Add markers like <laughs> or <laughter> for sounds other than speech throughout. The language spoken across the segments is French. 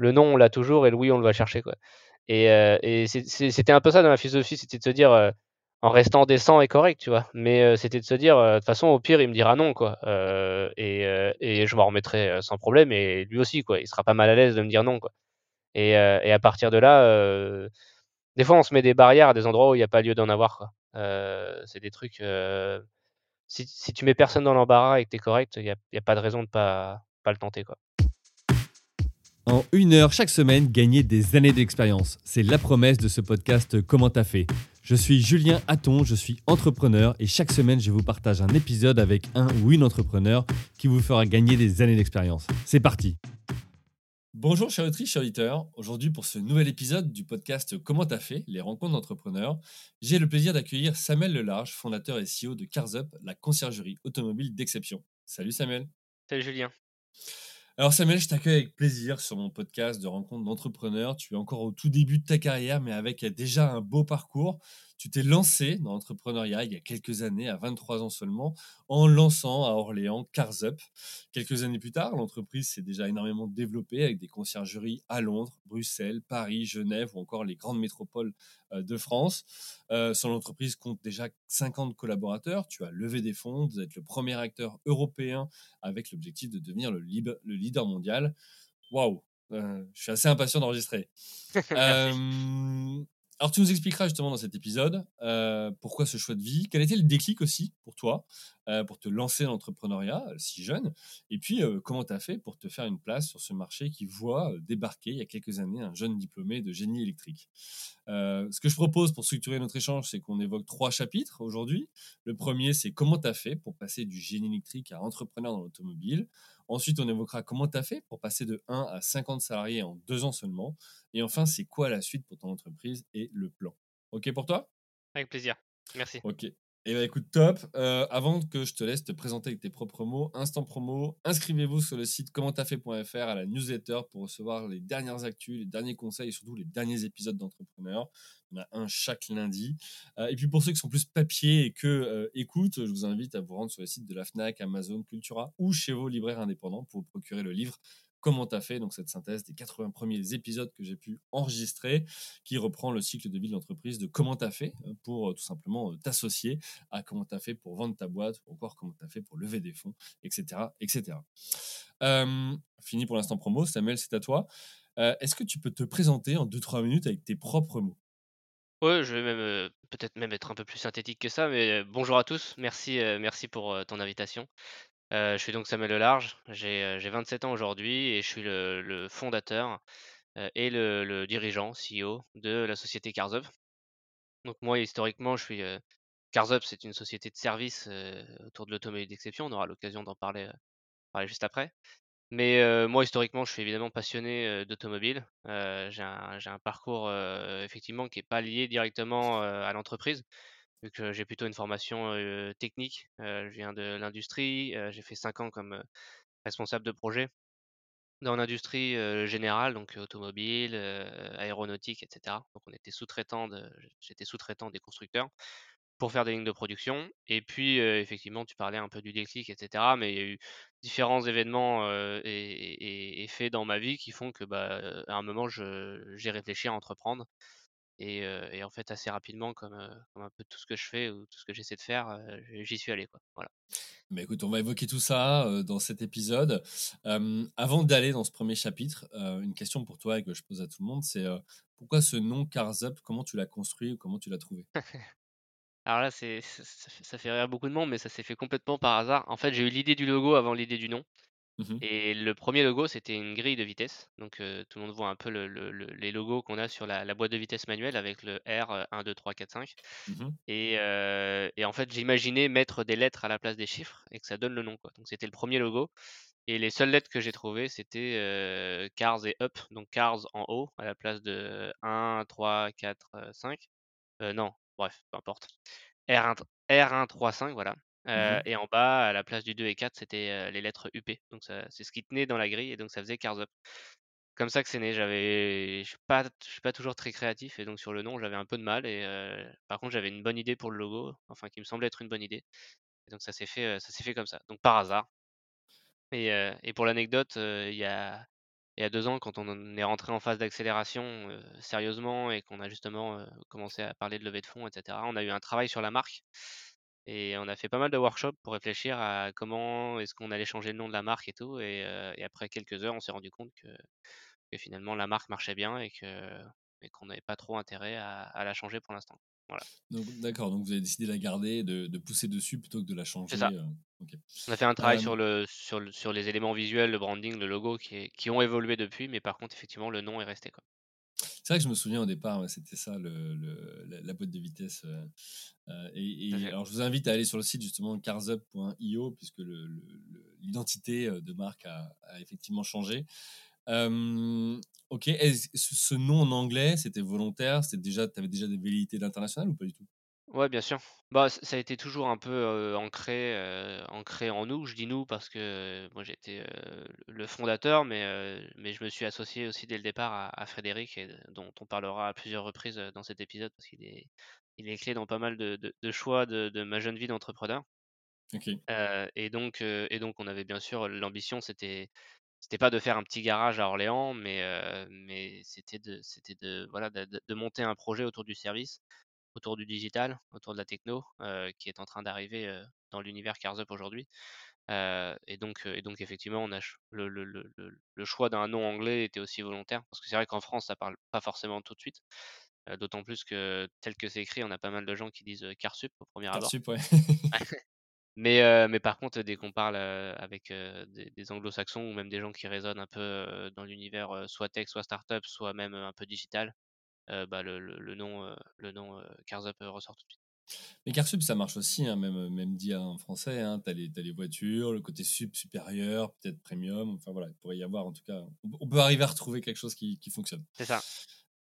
le non, on l'a toujours et le oui, on le va chercher, quoi. Et, et c'était un peu ça dans ma philosophie, c'était de se dire, en restant décent et correct, tu vois. Mais c'était de se dire, de toute façon, au pire, il me dira non, quoi. et, et je m'en remettrai sans problème, et lui aussi, quoi. Il sera pas mal à l'aise de me dire non, quoi. Et, et à partir de là, des fois, on se met des barrières à des endroits où il n'y a pas lieu d'en avoir, quoi. c'est des trucs. Si, si, tu mets personne dans l'embarras et que tu es correct, il n'y a, a, pas de raison de pas, pas le tenter, quoi. En une heure chaque semaine, gagner des années d'expérience. C'est la promesse de ce podcast Comment t'as fait Je suis Julien Hatton, je suis entrepreneur et chaque semaine, je vous partage un épisode avec un ou une entrepreneur qui vous fera gagner des années d'expérience. C'est parti Bonjour chers auditrices, chers auditeurs. Aujourd'hui, pour ce nouvel épisode du podcast Comment t'as fait Les rencontres d'entrepreneurs, j'ai le plaisir d'accueillir Samuel Lelarge, fondateur et CEO de CarsUp, la conciergerie automobile d'exception. Salut Samuel. Salut Julien. Alors Samuel, je t'accueille avec plaisir sur mon podcast de rencontres d'entrepreneurs. Tu es encore au tout début de ta carrière, mais avec déjà un beau parcours. Tu t'es lancé dans l'entrepreneuriat il y a quelques années, à 23 ans seulement, en lançant à Orléans Cars Up. Quelques années plus tard, l'entreprise s'est déjà énormément développée avec des conciergeries à Londres, Bruxelles, Paris, Genève ou encore les grandes métropoles euh, de France. Euh, son entreprise compte déjà 50 collaborateurs. Tu as levé des fonds, vous êtes le premier acteur européen avec l'objectif de devenir le, le leader mondial. Waouh, euh, je suis assez impatient d'enregistrer. <laughs> Alors, tu nous expliqueras justement dans cet épisode euh, pourquoi ce choix de vie, quel était le déclic aussi pour toi, euh, pour te lancer dans l'entrepreneuriat euh, si jeune, et puis comment tu as fait pour te faire une place sur ce marché qui voit débarquer il y a quelques années un jeune diplômé de génie électrique. ce que je propose pour structurer notre échange, c'est qu'on évoque trois chapitres aujourd'hui. Le premier, c'est comment tu as fait pour passer du génie électrique à entrepreneur dans l'automobile. Ensuite, on évoquera comment tu as fait pour passer de 1 à 50 salariés en deux ans seulement. Et enfin, c'est quoi la suite pour ton entreprise et le plan? OK pour toi? Avec plaisir. Merci. OK. Eh bien, écoute, top. Euh, avant que je te laisse te présenter avec tes propres mots, instant promo, inscrivez-vous sur le site commenttafait.fr à la newsletter pour recevoir les dernières actus, les derniers conseils et surtout les derniers épisodes d'entrepreneurs. On a un chaque lundi. Euh, et puis pour ceux qui sont plus papier et que euh, écoute, je vous invite à vous rendre sur le site de la FNAC, Amazon, Cultura ou chez vos libraires indépendants pour vous procurer le livre comment tu as fait donc cette synthèse des 80 premiers épisodes que j'ai pu enregistrer, qui reprend le cycle de vie de l'entreprise de comment tu as fait euh, pour euh, tout simplement euh, t'associer à comment tu as fait pour vendre ta boîte, ou encore comment tu as fait pour lever des fonds, etc. etc. fini pour l'instant promo, Samuel, c'est à toi. Est-ce que tu peux te présenter en 2-3 minutes avec tes propres mots? Ouais, je vais même peut-être même être un peu plus synthétique que ça, mais bonjour à tous, merci, merci pour ton invitation. Euh, je suis donc Samuel Lelarge, j'ai 27 ans aujourd'hui et je suis le, fondateur et le, dirigeant, CEO de la société CarsUp. Donc moi, historiquement, je suis... CarsUp, c'est une société de service autour de l'automobile d'exception, on aura l'occasion d'en parler juste après. Mais moi, historiquement, je suis évidemment passionné d'automobile. j'ai un, parcours effectivement qui n'est pas lié directement à l'entreprise vu que j'ai plutôt une formation technique. je viens de l'industrie, j'ai fait 5 ans comme responsable de projet dans l'industrie générale, donc automobile, aéronautique, etc. Donc on était sous-traitant, j'étais sous-traitant des constructeurs pour faire des lignes de production. Et puis effectivement, tu parlais un peu du déclic, etc. Mais il y a eu différents événements et, faits dans ma vie qui font que, bah, à un moment, j'ai réfléchi à entreprendre. Et, en fait, assez rapidement, comme, comme, un peu tout ce que je fais ou tout ce que j'essaie de faire, j'y suis allé. Quoi. Voilà. Mais écoute, on va évoquer tout ça dans cet épisode. avant d'aller dans ce premier chapitre, une question pour toi et que je pose à tout le monde, c'est pourquoi ce nom Cars Up Comment tu l'as construit ou comment tu l'as trouvé? <laughs> Alors là, c'est, ça, ça, fait rire beaucoup de monde, mais ça s'est fait complètement par hasard. En fait, j'ai eu l'idée du logo avant l'idée du nom. Mmh et le premier logo, c'était une grille de vitesse. Donc, tout le monde voit un peu les logos qu'on a sur la, boîte de vitesse manuelle avec le R 1, 2, 3, 4, 5. Et, en fait, j'imaginais mettre des lettres à la place des chiffres et que ça donne le nom. Quoi. Donc, c'était le premier logo. Et les seules lettres que j'ai trouvées, c'était Cars et Up. Donc, Cars en haut à la place de 1, 3, 4, 5. non, bref, peu importe. R1, R1 3, 5, voilà. Mmh et en bas, à la place du 2 et 4, c'était les lettres UP. Donc c'est ce qui tenait dans la grille et donc ça faisait Cars Up. Comme ça que c'est né. J'avais, je suis pas, je suis pas toujours très créatif et donc sur le nom, j'avais un peu de mal. Et par contre, j'avais une bonne idée pour le logo, enfin qui me semblait être une bonne idée. Et donc ça s'est fait, ça s'est fait comme ça. Donc par hasard. Et, et pour l'anecdote, il y a, il y a 2 ans quand on est rentré en phase d'accélération, sérieusement et qu'on a justement, commencé à parler de levée de fonds et cetera, on a eu un travail sur la marque et on a fait pas mal de workshops pour réfléchir à comment est-ce qu'on allait changer le nom de la marque et tout et et après quelques heures, on s'est rendu compte que que finalement la marque marchait bien et que et qu'on n'avait pas trop intérêt à à la changer pour l'instant. Voilà. D'accord, donc vous avez décidé de la garder, de de pousser dessus plutôt que de la C'est changer, ça. OK. On a fait un travail Hem sur le sur le sur les éléments visuels, le branding, le logo qui est qui ont évolué depuis, mais par contre effectivement le nom est resté, quoi. C'est vrai que je me souviens au départ, ouais, c'était ça le le la la boîte de vitesse, heu heu et alors je vous invite à aller sur le site justement carsup.io puisque l'identité, heu, de marque a a effectivement changé. OK, ce nom en anglais, c'était volontaire? C'était déjà tu avais déjà des velléités d'international ou pas du tout? Ouais, bien sûr. Bah, ça a été toujours un peu, ancré, ancré en nous. Je dis «nous» parce que moi j'étais, le fondateur, mais je me suis associé aussi dès le départ à à Frédéric et dont on parlera à plusieurs reprises, dans cet épisode parce qu'il est il est clé dans pas mal de de de choix de de ma jeune vie d'entrepreneur. OK. Et donc et donc on avait bien sûr l'ambition, c'était c'était pas de faire un petit garage à Orléans, mais c'était de c'était de voilà, de de de monter un projet autour du service, autour du digital, autour de la techno, heu, qui est en train d'arriver, heu, dans l'univers CarsUp aujourd'hui. Heu et donc heu et donc effectivement, on a le le le le le choix d'un nom anglais était aussi volontaire parce que c'est vrai qu'en France, ça parle pas forcément tout de suite, d'autant plus que tel que c'est écrit, on a pas mal de gens qui disent, CarSup au premier abord. Carsup, ouais. <laughs> Mais par contre, dès qu'on parle, avec, des des anglo-saxons ou même des gens qui raisonnent un peu, dans l'univers, soit tech, soit startup, soit même, un peu digital, bah, le le le nom, le nom, heu, CarsUp, heu, ressort tout de suite. Mais Carsup, ça marche aussi, hein, même, même dit en français. Hein, tu as, as, les voitures, le côté sup supérieur, peut-être premium. Enfin voilà, il pourrait y avoir en tout cas. On peut arriver à retrouver quelque chose qui, qui fonctionne. C'est ça.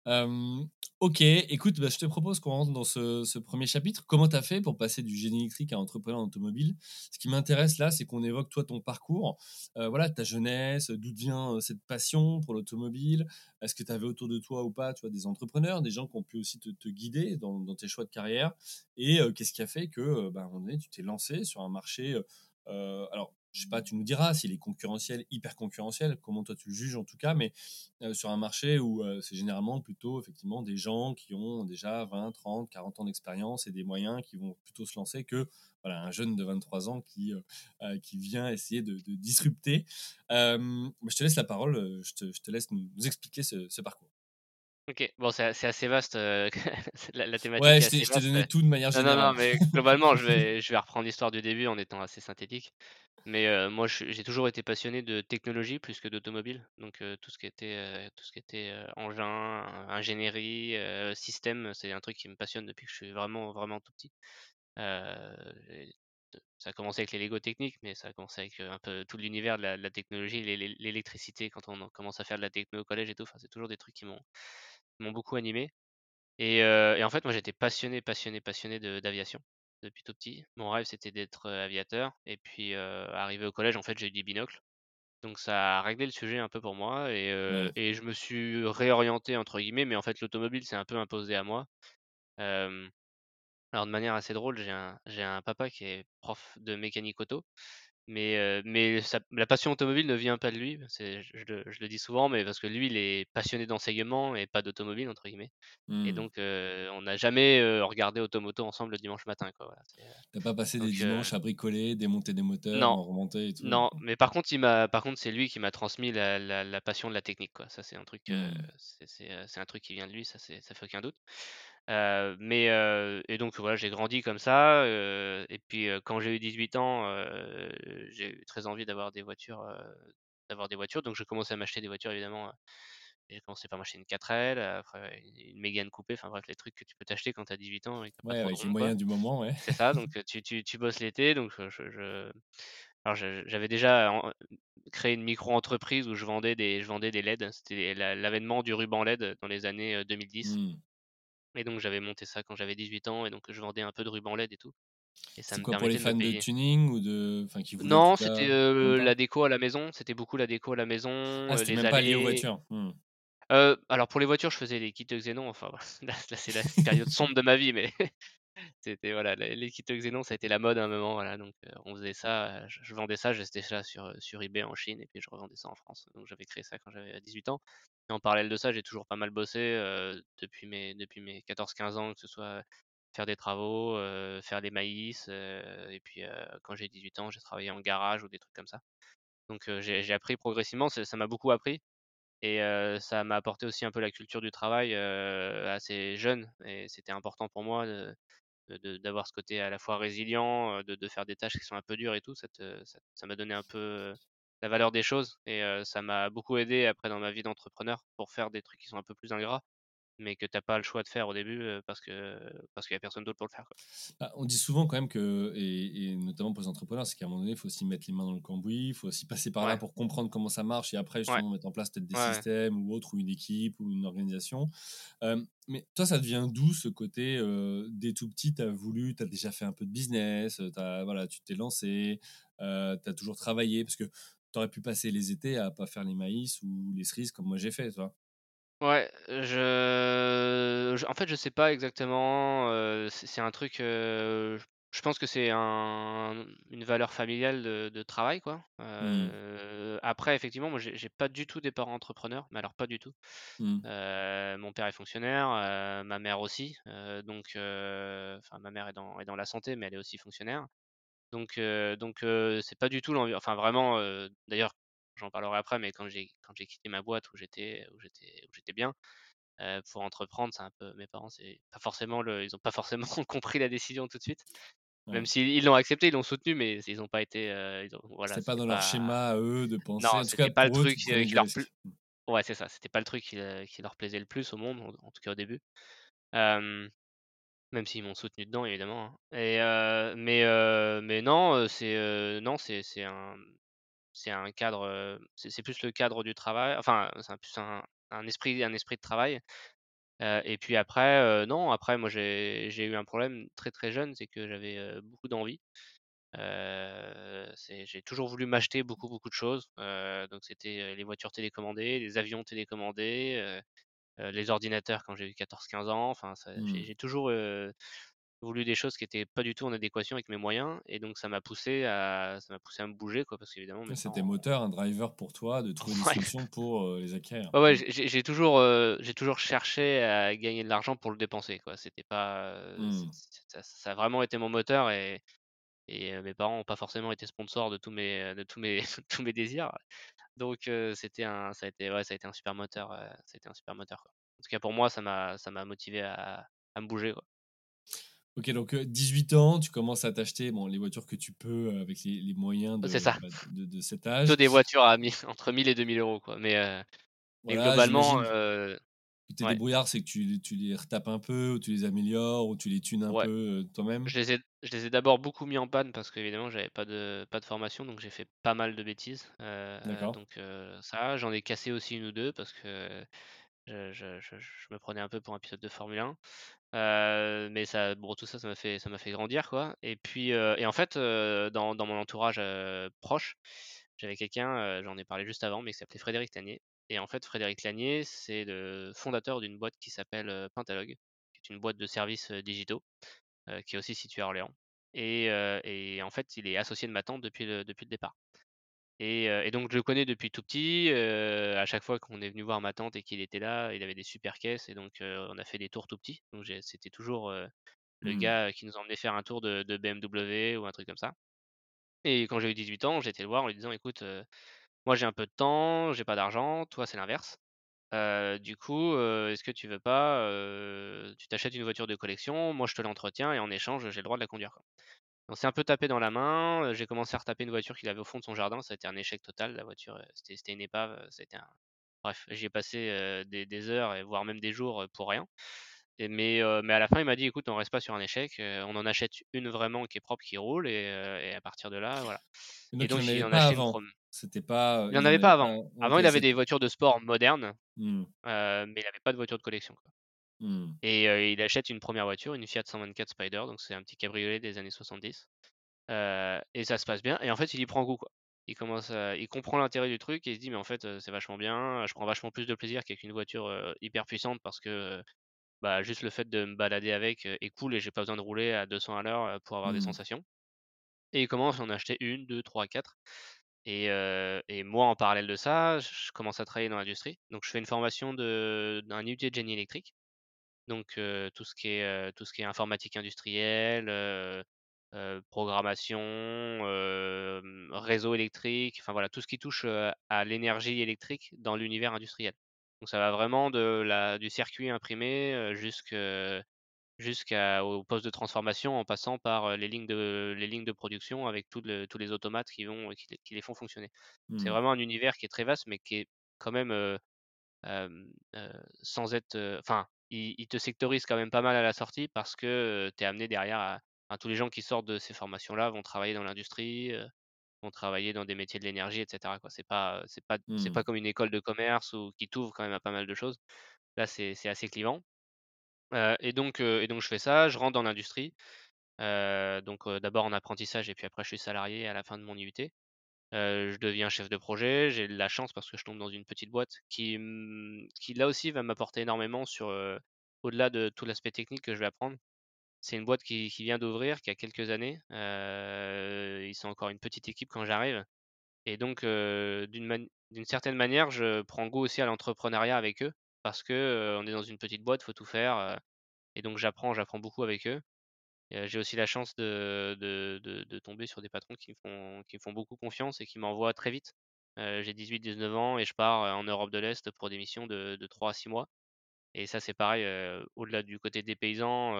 Euh, ok, écoute, bah, je te propose qu'on rentre dans ce, premier chapitre. Comment tu as fait pour passer du génie électrique à entrepreneur automobile? Ce qui m'intéresse là, c'est qu'on évoque toi ton parcours, euh, voilà, ta jeunesse, d'où vient euh, cette passion pour l'automobile? Est-ce que tu avais autour de toi ou pas, tu vois, des entrepreneurs, des gens qui ont pu aussi te, guider dans, tes choix de carrière? Et qu'est-ce qui a fait que, bah, à un tu t'es lancé sur un marché je sais pas, tu nous diras s'il est concurrentiel, hyper concurrentiel, comment toi tu le juges en tout cas, mais euh, sur un marché où euh, c'est généralement plutôt effectivement des gens qui ont déjà 20, 30, 40 ans d'expérience et des moyens qui vont plutôt se lancer que voilà, un jeune de 23 ans qui, euh, qui vient essayer de, de disrupter. je te laisse la parole, je te, je te laisse nous, expliquer ce, parcours. Ok, bon, c'est assez vaste, euh, <laughs> la, la, thématique ouais, est je assez je t'ai vaste. donné tout de manière non, générale. Non, non, mais <laughs> globalement, je vais, je vais reprendre l'histoire du début en étant assez synthétique. Mais euh, moi, j'ai toujours été passionné de technologie plus que d'automobile. Donc euh, tout ce qui était, euh, tout ce qui était euh, engin, ingénierie, système, c'est un truc qui me passionne depuis que je suis vraiment, vraiment tout petit. ça a commencé avec les Lego techniques, mais ça a commencé avec un peu tout l'univers de, la, technologie, l'électricité quand on commence à faire de la techno au collège et tout. Enfin, c'est toujours des trucs qui m'ont m'ont beaucoup animé. Et, euh, et, en fait, moi, j'étais passionné, passionné, passionné d'aviation depuis tout petit. Mon rêve, c'était d'être aviateur. Et puis, euh, arrivé au collège, en fait, j'ai eu des binocles. Donc, ça a réglé le sujet un peu pour moi. Et, je me suis réorienté, entre guillemets. Mais en fait, l'automobile, c'est un peu imposé à moi. Alors, de manière assez drôle, j'ai un, j'ai un papa qui est prof de mécanique auto. Mais, euh, mais la passion automobile ne vient pas de lui. Je, le- je le dis souvent, mais parce que lui, il est passionné d'enseignement et pas d'automobile, entre guillemets. Et Mmh. donc, euh, on n'a jamais euh, regardé Automoto ensemble le dimanche matin. Quoi. Voilà, T'as pas passé des donc, dimanches à bricoler, démonter des moteurs, non, en remonter et tout? non. Mais par contre, il m'a, par contre, c'est lui qui m'a transmis la, la- la passion de la technique. Quoi. Ça, c'est un truc, Mmh. c'est un truc qui vient de lui. Ça, c'est, ça fait aucun doute. Euh, mais euh, et donc voilà, j'ai grandi comme ça. euh, et puis euh, quand j'ai eu 18 ans, euh, j'ai eu très envie d'avoir des voitures, euh, d'avoir des voitures. Donc j'ai commencé à m'acheter des voitures évidemment. euh, j'ai commencé par m'acheter une 4L, après une, une Mégane coupée. Enfin bref, les trucs que tu peux t'acheter quand tu as 18 ans et que t'as pas Ouais, trop de avec les ronds, quoi. moyens du moment, ouais. C'est ça. Donc tu, tu, tu bosses l'été. Donc je, je- alors je- j'avais déjà en- créé une micro-entreprise où je vendais des, je vendais des LED. C'était la- l'avènement du ruban LED dans les années euh, 2010. Et donc j'avais monté ça quand j'avais 18 ans et donc je vendais un peu de ruban LED et tout. Et ça C'est me quoi pour les de fans de tuning ou de. Enfin, qui Non, c'était euh, la déco à la maison. C'était beaucoup la déco à la maison, Ah, c'était même pas lié aux voitures? Mmh. Euh, alors pour les voitures, je faisais des kits Xenon. Enfin, <laughs> voilà. là, là, c'est la période sombre de ma vie, mais C'était voilà, les kits Xenon, ça a été la mode à un moment, voilà, donc on faisait ça, je vendais ça, j'achetais ça sur, sur eBay en Chine et puis je revendais ça en France. Donc j'avais créé ça quand j'avais 18 ans en parallèle de ça, j'ai toujours pas mal bossé, depuis mes depuis mes 14-15 ans, que ce soit faire des travaux, faire des maïs, et puis, quand j'ai 18 ans, j'ai travaillé en garage ou des trucs comme ça. Donc j'ai appris progressivement, ça m'a beaucoup appris et ça m'a apporté aussi un peu la culture du travail, assez jeune et c'était important pour moi de d'avoir ce côté à la fois résilient, heu, de de faire des tâches qui sont un peu dures et tout, ça te ça m'a donné un peu, heu, la valeur des choses et ça m'a beaucoup aidé après dans ma vie d'entrepreneur pour faire des trucs qui sont un peu plus ingrats, mais que tu as pas le choix de faire au début, parce que parce qu'il y a personne d'autre pour le faire, quoi. Bah, on dit souvent quand même que, et, et notamment pour les entrepreneurs, c'est qu'à un moment donné, il faut aussi mettre les mains dans le cambouis, il faut aussi passer par là pour comprendre comment ça marche et après ouais, justement mettre en place peut-être des ouais, systèmes ou autre, ou une équipe ou une organisation. Euh, mais toi, ça devient d'où ce côté, euh, dès tout petit, tu as voulu, tu as déjà fait un peu de business, as, voilà, tu t'es lancé, euh, tu as toujours travaillé, parce que tu aurais pu passer les étés à pas faire les maïs ou les cerises comme moi j'ai fait, toi. Ouais, je je en fait, je sais pas exactement, heu, c'est c'est un truc, heu, j je pense que c'est un une valeur familiale de de travail, quoi. Hmm, Heu, après effectivement, moi j'ai j'ai pas du tout des parents entrepreneurs, mais alors pas du tout. Heu, mon père est fonctionnaire, heu, ma mère aussi, heu, donc heu, enfin ma mère est dans est dans la santé, mais elle est aussi fonctionnaire. Donc heu donc heu, c'est pas du tout l'envi enfin vraiment, heu, d'ailleurs, j'en parlerai après, mais quand j'ai quand j'ai quitté ma boîte où j'étais où j'étais où j'étais bien, heu, pour entreprendre, c'est un peu mes parents, c'est pas forcément le ils ont pas forcément <laughs> compris la décision tout de suite. Même ouais. s'ils ils l'ont accepté, ils l'ont soutenu, mais ils ont pas été, heu, ils ont voilà, C'était pas dans leur schéma à eux de non, penser. Cas, c'était pas le eux, truc, prenais qui leur risques. ouais, c'est ça, c'était pas le truc qui, qui leur plaisait le plus au monde, en tout cas au début. Hem Même s'ils m'ont soutenu dedans évidemment, hein et mais mais non, c'est, non, c'est c'est un c'est un cadre, c'est plus le cadre du travail, enfin, c'est un plus un un esprit un esprit de travail, et puis après, non, après moi j'ai eu un problème très, très jeune, c'est que j'avais, beaucoup d'envie. J'ai toujours voulu m'acheter beaucoup, beaucoup de choses, donc c'était, les voitures télécommandées, les avions télécommandés, les ordinateurs quand j'ai eu 14-15 ans, enfin ça j'ai toujours, voulu des choses qui étaient pas du tout en adéquation avec mes moyens et donc ça m'a poussé à ça m'a poussé à me bouger quoi, parce qu'évidemment C'était moteur, un driver pour toi de trouver des <laughs> ouais, solutions pour euh, les acquérir. ouais, ouais, j'ai toujours, heu, j'ai toujours cherché à gagner de l'argent pour le dépenser quoi. C'était pas, heu, c Mm. c ça ça a vraiment été mon moteur et et mes parents ont pas forcément été sponsors de tous mes, de tous mes <laughs> tous mes désirs. Donc c'était un ça a été ouais, ça a été un super moteur, ça a été un super moteur quoi. En tout cas pour moi, ça m'a ça m'a motivé à à me bouger quoi. Ok, donc euh, 18 ans, tu commences à t'acheter bon, les voitures que tu peux euh, avec les, les moyens de, ça, bah, <laughs> de, de cet plutôt âge. des voitures à <laughs> entre 1000 et 2000 € quoi, mais Voilà, globalement, que tes ouais, débrouillards, c'est que tu, tu les retapes un peu, ou tu les améliores, ou tu les tunes un ouais. peu euh, toi-même. Je les ai ai d'abord beaucoup mis en panne parce qu'évidemment j'avais pas de pas de formation, donc j'ai fait pas mal de bêtises. D'accord. donc ça, j'en ai cassé aussi une ou 2 parce que je je je je me prenais un peu pour un pilote de Formule 1. Heu, mais ça tout ça, ça m'a fait ça m'a fait grandir quoi. Et puis, heu et en fait, heu, dans mon entourage, proche, j'avais quelqu'un, j'en ai parlé juste avant, mais qui s'appelait Frédéric Lanier. Et en fait Frédéric Lanier, c'est le fondateur d'une boîte qui s'appelle, Pentalogue, qui est une boîte de services, digitaux, qui est aussi située à Orléans. Et en fait, il est associé de ma tante depuis le départ et donc je le connais depuis tout petit, à chaque fois qu'on est venu voir ma tante et qu'il était là, il avait des super caisses et donc on a fait des tours tout petits. Donc c'était toujours, le Mm. gars qui nous emmenait faire un tour de de BMW ou un truc comme ça et quand j'ai eu 18 ans, j'ai été le voir en lui disant: «Écoute, moi j'ai un peu de temps, j'ai pas d'argent, toi c'est l'inverse. Du coup, est-ce que tu veux pas, tu t'achètes une voiture de collection, moi je te l'entretiens et en échange, j'ai le droit de la conduire, quoi». On s'est un peu tapé dans la main, heu, j'ai commencé à retaper une voiture qu'il avait au fond de son jardin, ça a été un échec total. La voiture, heu, c'était une épave, heu, ça a été un bref, j'y ai passé, des des heures et voire même des jours, pour rien et mais à la fin, il m'a dit: «Écoute, on reste pas sur un échec, on en achète une vraiment qui est propre, qui roule et à partir de là, voilà» et Donc il en avait en a pas acheté une avant. C'était pas, il en il en avait avait pas avant. Avant, il avait des voitures de sport modernes, Mm. heu, mais il avait pas de voiture de collection, quoi Mm. et il achète une première voiture, une Fiat 124 Spider, donc c'est un petit cabriolet des années 70 Heu et ça se passe bien et en fait, il y prend goût, quoi. Il commence à il comprend l'intérêt du truc et il se dit: «Mais en fait, c'est vachement bien, je prends vachement plus de plaisir qu'avec une voiture, hyper puissante parce que, bah, juste le fait de me balader avec est cool et j'ai pas besoin de rouler à 200 à l'heure pour avoir des Mmh. sensations. Et il commence à en acheter 1-2-3-4 et et moi en parallèle de ça, je commence à travailler dans l'industrie. Donc je fais une formation de d'un de génie électrique. Donc tout ce qui est tout ce qui est informatique industrielle, programmation, réseau électrique, enfin voilà, tout ce qui touche, à l'énergie électrique dans l'univers industriel. Donc ça va vraiment de la du circuit imprimé, jusqu'au poste de transformation en passant par les lignes de les lignes de production avec tout le tous les automates qui vont qui qui les font fonctionner. C'est Mmh. vraiment un univers qui est très vaste, mais qui est quand même, sans être, enfin, il il te sectorise quand même pas mal à la sortie parce que, tu es amené derrière à tous les gens qui sortent de ces formations-là vont travailler dans l'industrie, vont travailler dans des métiers de l'énergie et cetera quoi. C'est pas, c'est pas c'est Mmh. pas comme une école de commerce ou qui t'ouvre quand même à pas mal de choses. Là, c'est c'est assez clivant. Et donc et donc je fais ça, je rentre dans l'industrie. Donc d'abord en apprentissage et puis après je suis salarié à la fin de mon IUT. Je deviens chef de projet. J'ai la chance parce que je tombe dans une petite boîte qui, mmh, qui là aussi va m'apporter énormément sur, au-delà de tout l'aspect technique que je vais apprendre. C'est une boîte qui vient d'ouvrir, qui a quelques années. Ils sont encore une petite équipe quand j'arrive et donc d'une certaine manière, je prends goût aussi à l'entrepreneuriat avec eux parce que, on est dans une petite boîte, faut tout faire, et donc j'apprends j'apprends beaucoup avec eux. J'ai aussi la chance de de de de tomber sur des patrons qui me font qui me font beaucoup confiance et qui m'envoient très vite. J'ai 18-19 ans et je pars, en Europe de l'Est pour des missions de de 3 à 6 mois et ça c'est pareil, au-delà du côté des paysans,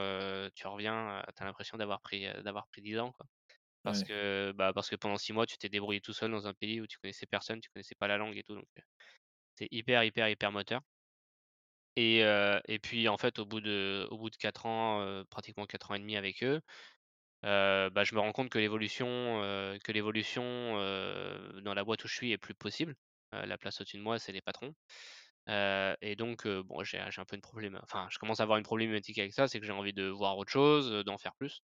tu reviens, tu as l'impression d'avoir pris, d'avoir pris 10 ans quoi. Parce Ouais. que, bah, parce que pendant 6 mois tu t'es débrouillé tout seul dans un pays où tu connaissais personne, tu connaissais pas la langue et tout donc c'est hyper, hyper, hyper moteur. Et puis en fait au bout de au bout de 4 ans, pratiquement 4 ans et demi avec eux, bah, je me rends compte que l'évolution, dans la boîte où je suis est plus possible. La place au-dessus de moi, c'est les patrons. Et donc bon j'ai un peu une problème enfin je commence à avoir une problématique avec ça, c'est que j'ai envie de voir autre chose, d'en faire plus.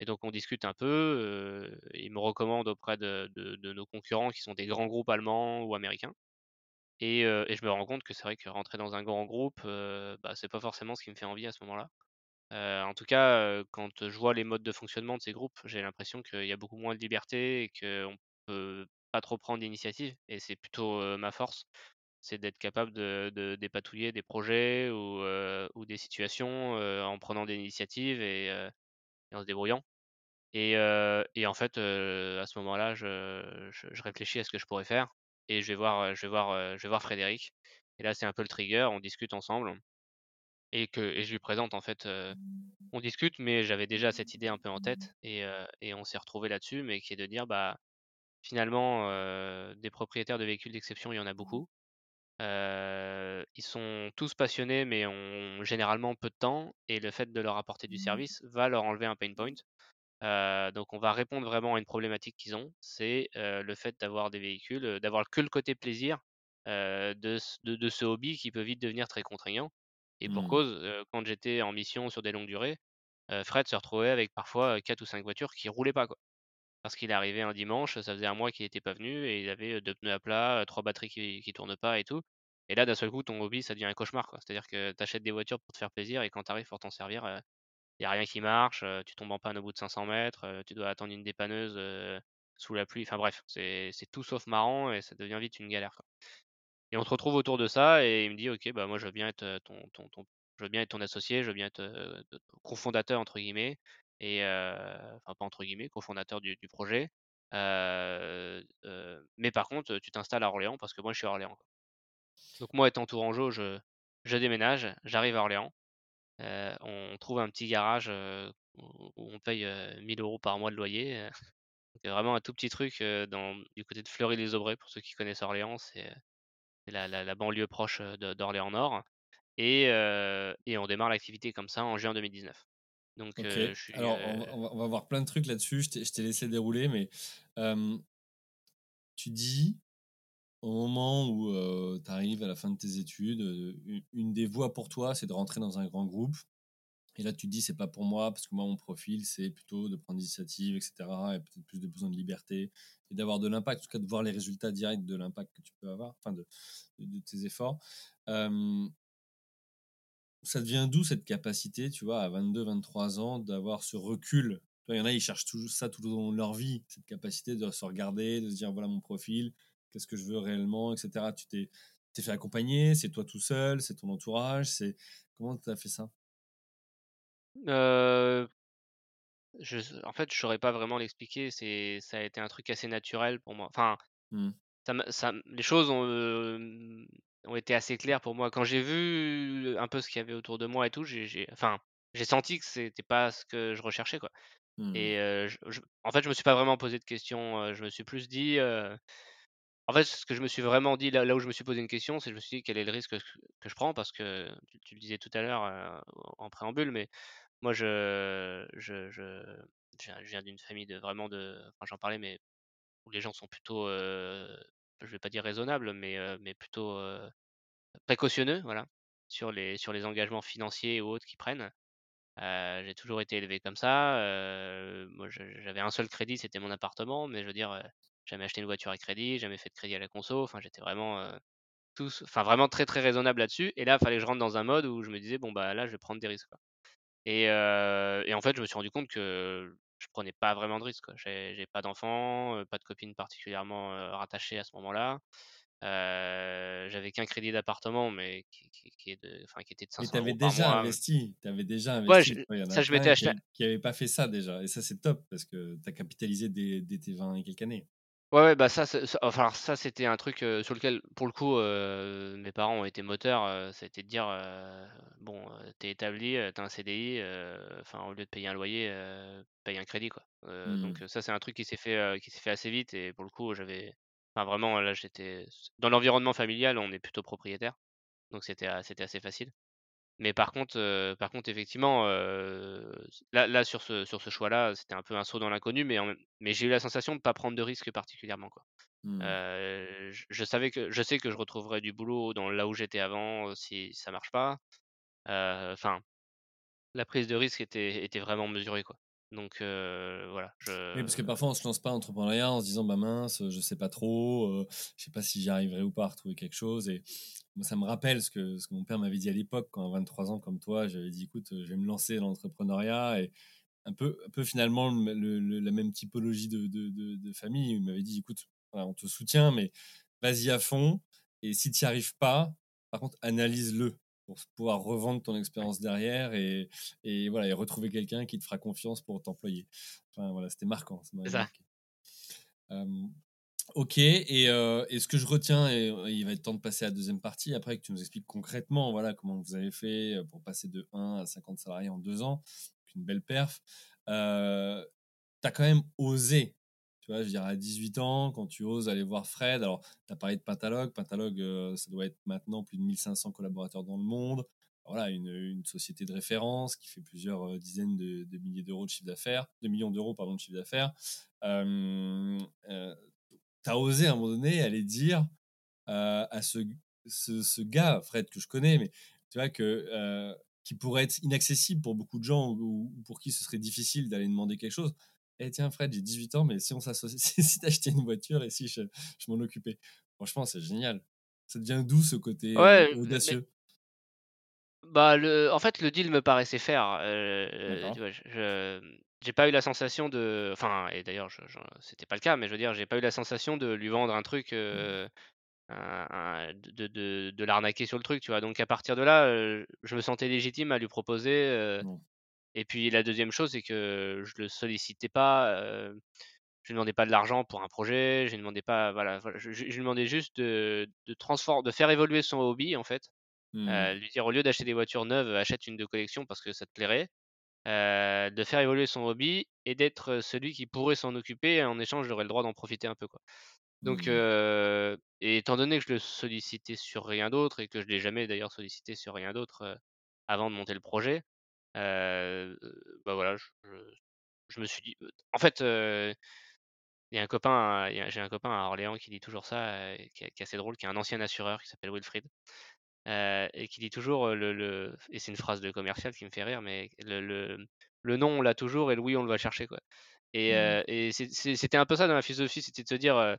Et donc on discute un peu, heu, il me recommande auprès de nos concurrents qui sont des grands groupes allemands ou américains. Et je me rends compte que c'est vrai que rentrer dans un grand groupe, heu, bah, c'est pas forcément ce qui me fait envie à ce moment-là. En tout cas, quand je vois les modes de fonctionnement de ces groupes, j'ai l'impression qu'il y a beaucoup moins de liberté et qu'on peut pas trop prendre d'initiative et c'est plutôt, ma force. C'est d'être capable de dépatouiller des projets ou des situations, en prenant des initiatives et en se débrouillant. Et en fait, à ce moment-là, je réfléchis à ce que je pourrais faire et je vais voir, Frédéric et là, c'est un peu le trigger, on discute ensemble et que je lui présente en fait, on discute mais j'avais déjà cette idée un peu en tête et on s'est retrouvés là-dessus, mais qui est de dire, bah, finalement, des propriétaires de véhicules d'exception, il y en a beaucoup. Ils sont tous passionnés mais ont généralement peu de temps et le fait de leur apporter du service va leur enlever un pain point. Heu, donc on va répondre vraiment à une problématique qu'ils ont, c'est, heu, le fait d'avoir des véhicules, heu, d'avoir que le côté plaisir, de ce de de ce hobby qui peut vite devenir très contraignant et pour Mmh. cause, quand j'étais en mission sur des longues durées, Fred se retrouvait avec parfois, 4 ou 5 voitures qui roulaient pas quoi. Parce qu'il arrivé un dimanche, ça faisait un mois qu'il était pas venu et il avait, 2 pneus à plat, 3 batteries qui qui tournent pas et tout et là d'un seul coup ton hobby ça devient un cauchemar. C'est-à-dire que tu achètes des voitures pour te faire plaisir et quand tu arrives pour t'en servir, il y a rien qui marche, tu tombes en panne au bout de 500 mètres, tu dois attendre une dépanneuse, sous la pluie, enfin bref, c'est tout sauf marrant et ça devient vite une galère. Et on se retrouve autour de ça et il me dit: «OK, bah, moi je veux bien être, ton ton je veux bien être ton associé, je veux bien être, heu, t «cofondateur» entre guillemets» et enfin pas entre guillemets, cofondateur du du projet. Mais par contre, tu t'installes à Orléans parce que moi je suis à Orléans. Donc moi étant tourangeau, je déménage, j'arrive à Orléans. Heu, on trouve un petit garage, heu, où où on paye, heu, 1 000 € par mois de loyer, heu, c'est vraiment un tout petit truc, dans du côté de Fleury-les-Aubrais pour ceux qui connaissent Orléans, c'est, la la la banlieue proche, heu, de d'Orléans Nord et on démarre l'activité comme ça en juin 2019. Donc OK. heu, je suis, Alors on va on va on va voir plein de trucs là-dessus. Je t'ai je t'ai laissé dérouler, mais tu dis, au moment où, heu, tu arrives à la fin de tes études, heu, u une des voies pour toi, c'est de rentrer dans un grand groupe et là tu te dis: «C'est pas pour moi parce que moi mon profil, c'est plutôt de prendre l'initiative et cetera et peut-être plus de besoin de liberté et d'avoir de l'impact», en tout cas de voir les résultats directs de l'impact que tu peux avoir, enfin de tes efforts. Ça devient d'où cette capacité, tu vois, à 22-23 ans, d'avoir ce recul? Il y en a, ils cherchent toujours ça tout au long de leur vie, cette capacité de se regarder, de se dire voilà mon profil, qu'est-ce que je veux réellement, etc. Tu t'es t'es fait accompagner, c'est toi tout seul, c'est ton entourage, c'est comment tu as fait ça? Euh, je, en fait, je saurais pas vraiment l'expliquer. C'est, ça a été un truc assez naturel pour moi. Enfin, mmh. ça, ça, les choses ont, euh, ont été assez claires pour moi. Quand j'ai vu un peu ce qu'il y avait autour de moi et tout, j'ai, enfin, j'ai senti que c'était pas ce que je recherchais, quoi. Mmh. Et je, en fait, je me suis pas vraiment posé de questions. je me suis plus dit, en fait, ce que je me suis vraiment dit, là, où je me suis posé une question, c'est je me suis dit quel est le risque que, je prends parce que tu, le disais tout à l'heure en préambule, mais moi, je, je, je, viens d'une famille de vraiment de, enfin, j'en parlais, mais où les gens sont plutôt, je vais pas dire raisonnables, mais, mais plutôt précautionneux, voilà, sur les, sur les engagements financiers ou autres qu'ils prennent. j'ai toujours été élevé comme ça. moi, j'avais un seul crédit, c'était mon appartement, mais je veux dire, jamais acheté une voiture à crédit, jamais fait de crédit à la conso. Enfin, j'étais vraiment tous, enfin vraiment très très raisonnable là-dessus. Et là, il fallait que je rentre dans un mode où je me disais bon bah là, je vais prendre des risques. Et, et en fait, je me suis rendu compte que je prenais pas vraiment de risques. J'ai pas d'enfants, pas de copine particulièrement rattachée à ce moment-là. j'avais qu'un crédit d'appartement, mais qui, qui, est de, qui était de 500 euros par déjà mois. Investi, tu avais déjà investi. Ouais, ça, je m'étais acheté. Qui n'avait pas fait ça déjà. Et ça, c'est top parce que tu as capitalisé dès, dès, tes 20 et quelques années. Ouais, ouais, bah ça, enfin, ça c'était un truc sur lequel, pour le coup, mes parents ont été moteurs. ça a été de dire, bon, t'es établi, t'as un CDI, enfin, au lieu de payer un loyer, paye un crédit, quoi. Donc mmh. ça, c'est un truc qui s'est fait, qui s'est fait assez vite. Et pour le coup, j'avais, enfin, vraiment, là, j'étais dans l'environnement familial, on est plutôt propriétaire, donc c'était, c'était assez facile. Mais par contre, par contre, effectivement, là, là, sur ce, sur ce choix-là, c'était un peu un saut dans l'inconnu, mais, mais j'ai eu la sensation de ne pas prendre de risques particulièrement. Quoi. Mmh. je, savais que, je sais que je retrouverais du boulot dans là où j'étais avant si ça marche pas. Enfin, la prise de risque était, était vraiment mesurée. Quoi. Donc voilà. Je... Oui, parce que parfois on se lance pas en entrepreneuriat en se disant bah mince, je sais pas trop, je sais pas si j'y arriverai ou pas à retrouver quelque chose. Et moi, ça me rappelle ce que, ce que mon père m'avait dit à l'époque, quand à 23 ans, comme toi, j'avais dit écoute, je vais me lancer dans l'entrepreneuriat. Et un peu, un peu finalement la même typologie de, de, de, famille. Il m'avait dit écoute, on te soutient, mais vas-y à fond. Et si tu n'y arrives pas, par contre, analyse-le pour pouvoir revendre ton expérience derrière et, et, voilà, et retrouver quelqu'un qui te fera confiance pour t'employer. Enfin, voilà, c'était marquant. Ça. Ok, et, euh, et, ce que je retiens, et euh, il va être temps de passer à la deuxième partie, après que tu nous expliques concrètement voilà, comment vous avez fait euh, pour passer de 1 à 50 salariés en deux ans, une belle perf. Euh, tu as quand même osé, tu vois, je dire, à 18 ans, quand tu oses aller voir Fred, alors tu as parlé de Pentalog, Pentalog, ça doit être maintenant plus de 1500 collaborateurs dans le monde, voilà, une, une, société de référence qui fait plusieurs dizaines de, milliers d'euros de chiffre d'affaires, de millions d'euros pardon de chiffre d'affaires. Tu as osé à un moment donné aller dire euh, à ce, ce, gars, Fred, que je connais, mais tu vois, que, euh, qui pourrait être inaccessible pour beaucoup de gens ou, pour qui ce serait difficile d'aller demander quelque chose. Eh tiens, Fred, j'ai 18 ans, mais si on s'associe, <laughs> si t'achetais une voiture et si je, je m'en occupais. Franchement, c'est génial. Ça devient d'où ce côté euh, audacieux Bah, le, en fait, le deal me paraissait faire. Euh, tu vois, je, j'ai pas eu la sensation de, enfin, et d'ailleurs, je, c'était pas le cas, mais je veux dire, j'ai pas eu la sensation de lui vendre un truc, euh, de, de, de l'arnaquer sur le truc, tu vois. Donc à partir de là, euh, je me sentais légitime à lui proposer. Euh, et puis la deuxième chose, c'est que je le sollicitais pas. je lui demandais pas de l'argent pour un projet. Je lui demandais pas, voilà, je, lui demandais juste de, de transformer, de faire évoluer son hobby en fait. Mmh. lui dire au lieu d'acheter des voitures neuves, achète une de collection parce que ça te plairait. Euh, de faire évoluer son hobby et d'être celui qui pourrait s'en occuper. En échange, j'aurais le droit d'en profiter un peu. Quoi. Donc, mmh. euh, et étant donné que je le sollicitais sur rien d'autre et que je l'ai jamais d'ailleurs sollicité sur rien d'autre avant de monter le projet, bah voilà, je, me suis dit. En fait, il y a un copain, j'ai un copain à Orléans qui dit toujours ça, qui, est assez drôle, qui est un ancien assureur qui s'appelle Wilfried. Euh, et qui dit toujours le, le et c'est une phrase de commercial qui me fait rire, mais le, le, le non on l'a toujours et le oui on le va chercher quoi. Et, mmh. et c'était un peu ça dans la philosophie, c'était de se dire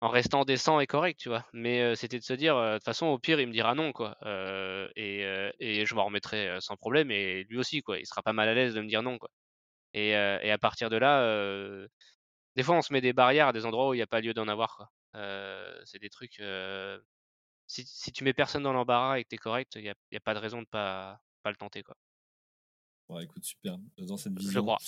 en restant décent et correct, tu vois? Mais c'était de se dire, «De toute façon, au pire, il me dira non, quoi». Et et je m'en remettrai, sans problème et lui aussi, quoi. Il sera pas mal à l'aise de me dire non, quoi et et à partir de là, des fois, on se met des barrières à des endroits où il y a pas lieu d'en avoir, quoi. C'est des trucs, si si tu mets personne dans l'embarras et que tu es correct, il y a pas de raison de pas pas le tenter, quoi. Bon, écoute, super, j'adore cette Je vision. crois.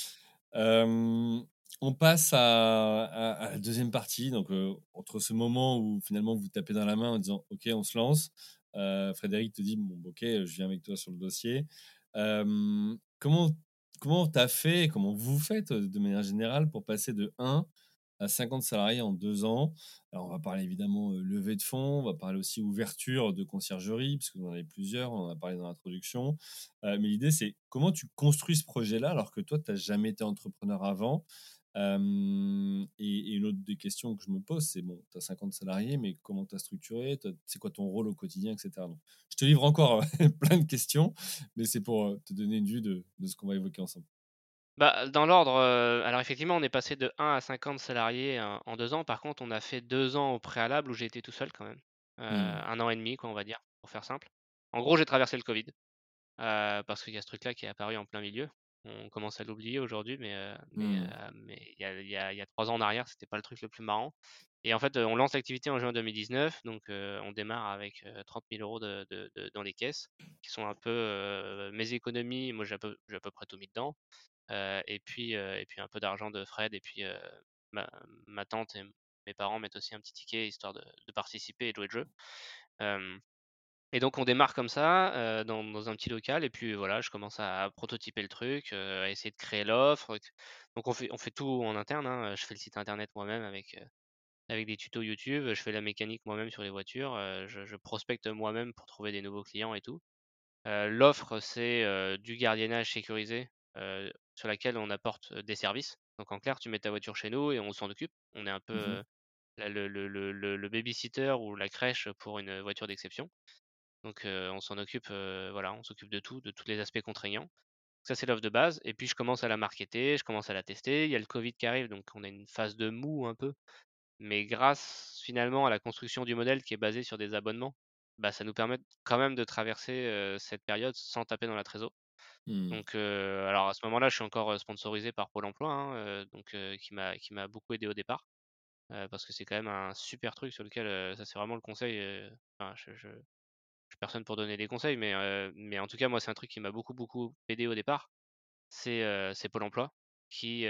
Hem, on passe à à à la 2e partie, donc entre ce moment où finalement vous tapez dans la main en disant: «OK, on se lance». Frédéric te dit: «Bon, OK, je viens avec toi sur le dossier». Comment comment tu as fait, comment vous faites, de manière générale pour passer de 1 à 50 salariés en 2 ans? Alors on va parler évidemment, levée de fonds, on va parler aussi ouverture de conciergerie, parce que vous en avez plusieurs, on en a parlé dans l'introduction. Mais l'idée, c'est comment tu construis ce projet-là alors que toi, tu as jamais été entrepreneur avant? Et et une autre des questions que je me pose, c'est bon, tu as 50 salariés, mais comment tu as structuré? C'est quoi ton rôle au quotidien et cetera? Donc, je te livre encore <laughs> plein de questions, mais c'est pour, te donner une vue de ce qu'on va évoquer ensemble. Bah, dans l'ordre, heu, alors effectivement, on est passé de 1 à 50 salariés en en 2 ans. Par contre, on a fait 2 ans au préalable où j'ai été tout seul quand même. Mmh. 1 an et demi quoi, on va dire, pour faire simple. En gros, j'ai traversé le covid, heu, parce qu'il y a ce truc-là qui est apparu en plein milieu. On commence à l'oublier aujourd'hui, mais il y a il y a il y a 3 ans en arrière, c'était pas le truc le plus marrant et en fait, on lance l'activité en juin 2019 donc on démarre avec, heu, 30 000 € de de de dans les caisses qui sont un peu, mes économies. Moi, j'ai à peu j'ai à peu près tout mis dedans, et puis, et puis un peu d'argent de Fred et puis, ma tante et mes parents mettent aussi un petit ticket histoire de participer et de jouer le jeu. Et donc on démarre comme ça, dans un petit local et puis voilà, je commence à prototyper le truc, à essayer de créer l'offre, donc on fait on fait tout en interne, hein, je fais le site internet moi-même avec, avec des tutos YouTube, je fais la mécanique moi-même sur les voitures, je prospecte moi-même pour trouver des nouveaux clients et tout. L'offre, c'est, du gardiennage sécurisé, sur laquelle on apporte, des services. Donc en clair, tu mets ta voiture chez nous et on s'en occupe. On est un peu, Mmh la le le le le le baby-sitter ou la crèche pour une voiture d'exception. Donc on s'en occupe, voilà, on s'occupe de tout, de tous les aspects contraignants. Ça, c'est l'offre de base et puis je commence à la marketer, je commence à la tester. Il y a le covid qui arrive, donc on a une phase de mou un peu, mais grâce finalement à la construction du modèle qui est basé sur des abonnements, bah, ça nous permet quand même de traverser, cette période sans taper dans la trésor. Mmh. Donc heu, alors à ce moment-là, je suis encore, sponsorisé par Pôle emploi, hein, donc qui m'a beaucoup aidé au départ, parce que c'est quand même un super truc sur lequel, ça c'est vraiment le conseil, enfin je je suis personne pour donner des conseils, mais mais en tout cas, moi, c'est un truc qui m'a beaucoup, beaucoup aidé au départ. C'est, Pôle emploi qui,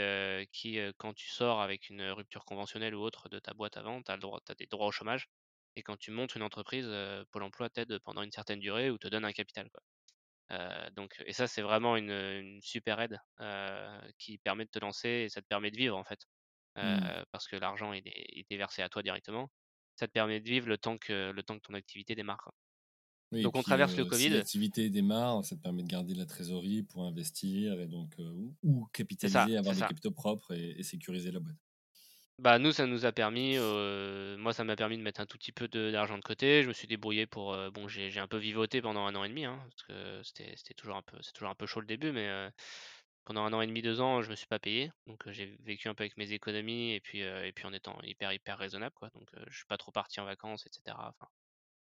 qui, quand tu sors avec une rupture conventionnelle ou autre de ta boîte avant, tu as as des droits au chômage et quand tu montes une entreprise, Pôle emploi t'aide pendant une certaine durée ou te donne un capital, quoi. Donc et ça, c'est vraiment une, une super aide, qui permet de te lancer et ça te permet de vivre, en fait, Mmh. parce que l'argent, il est il est versé à toi directement. Ça te permet de vivre le temps que le temps que ton activité démarre. Oui Donc on puis, traverse le heu, si covid l'activité démarre, ça te permet de garder la trésorerie pour investir et donc ou ça, capitaliser, avoir des ça. capitaux propres et et sécuriser la boîte. Bah, nous, ça nous a permis, heu, moi, ça m'a permis de mettre un tout petit peu de d'argent de côté. Je me suis débrouillé pour, heu, bon, j'ai j'ai un peu vivoté pendant 1 an et demi, hein, parce que c'était c'était toujours un peu c'est toujours un peu chaud le début, mais heu, pendant 1 an et demi, 2 ans, je me suis pas payé, donc j'ai vécu un peu avec mes économies et puis, et puis en étant hyper, hyper raisonnable, quoi, donc heu, je suis pas trop parti en vacances et cetera, enfin,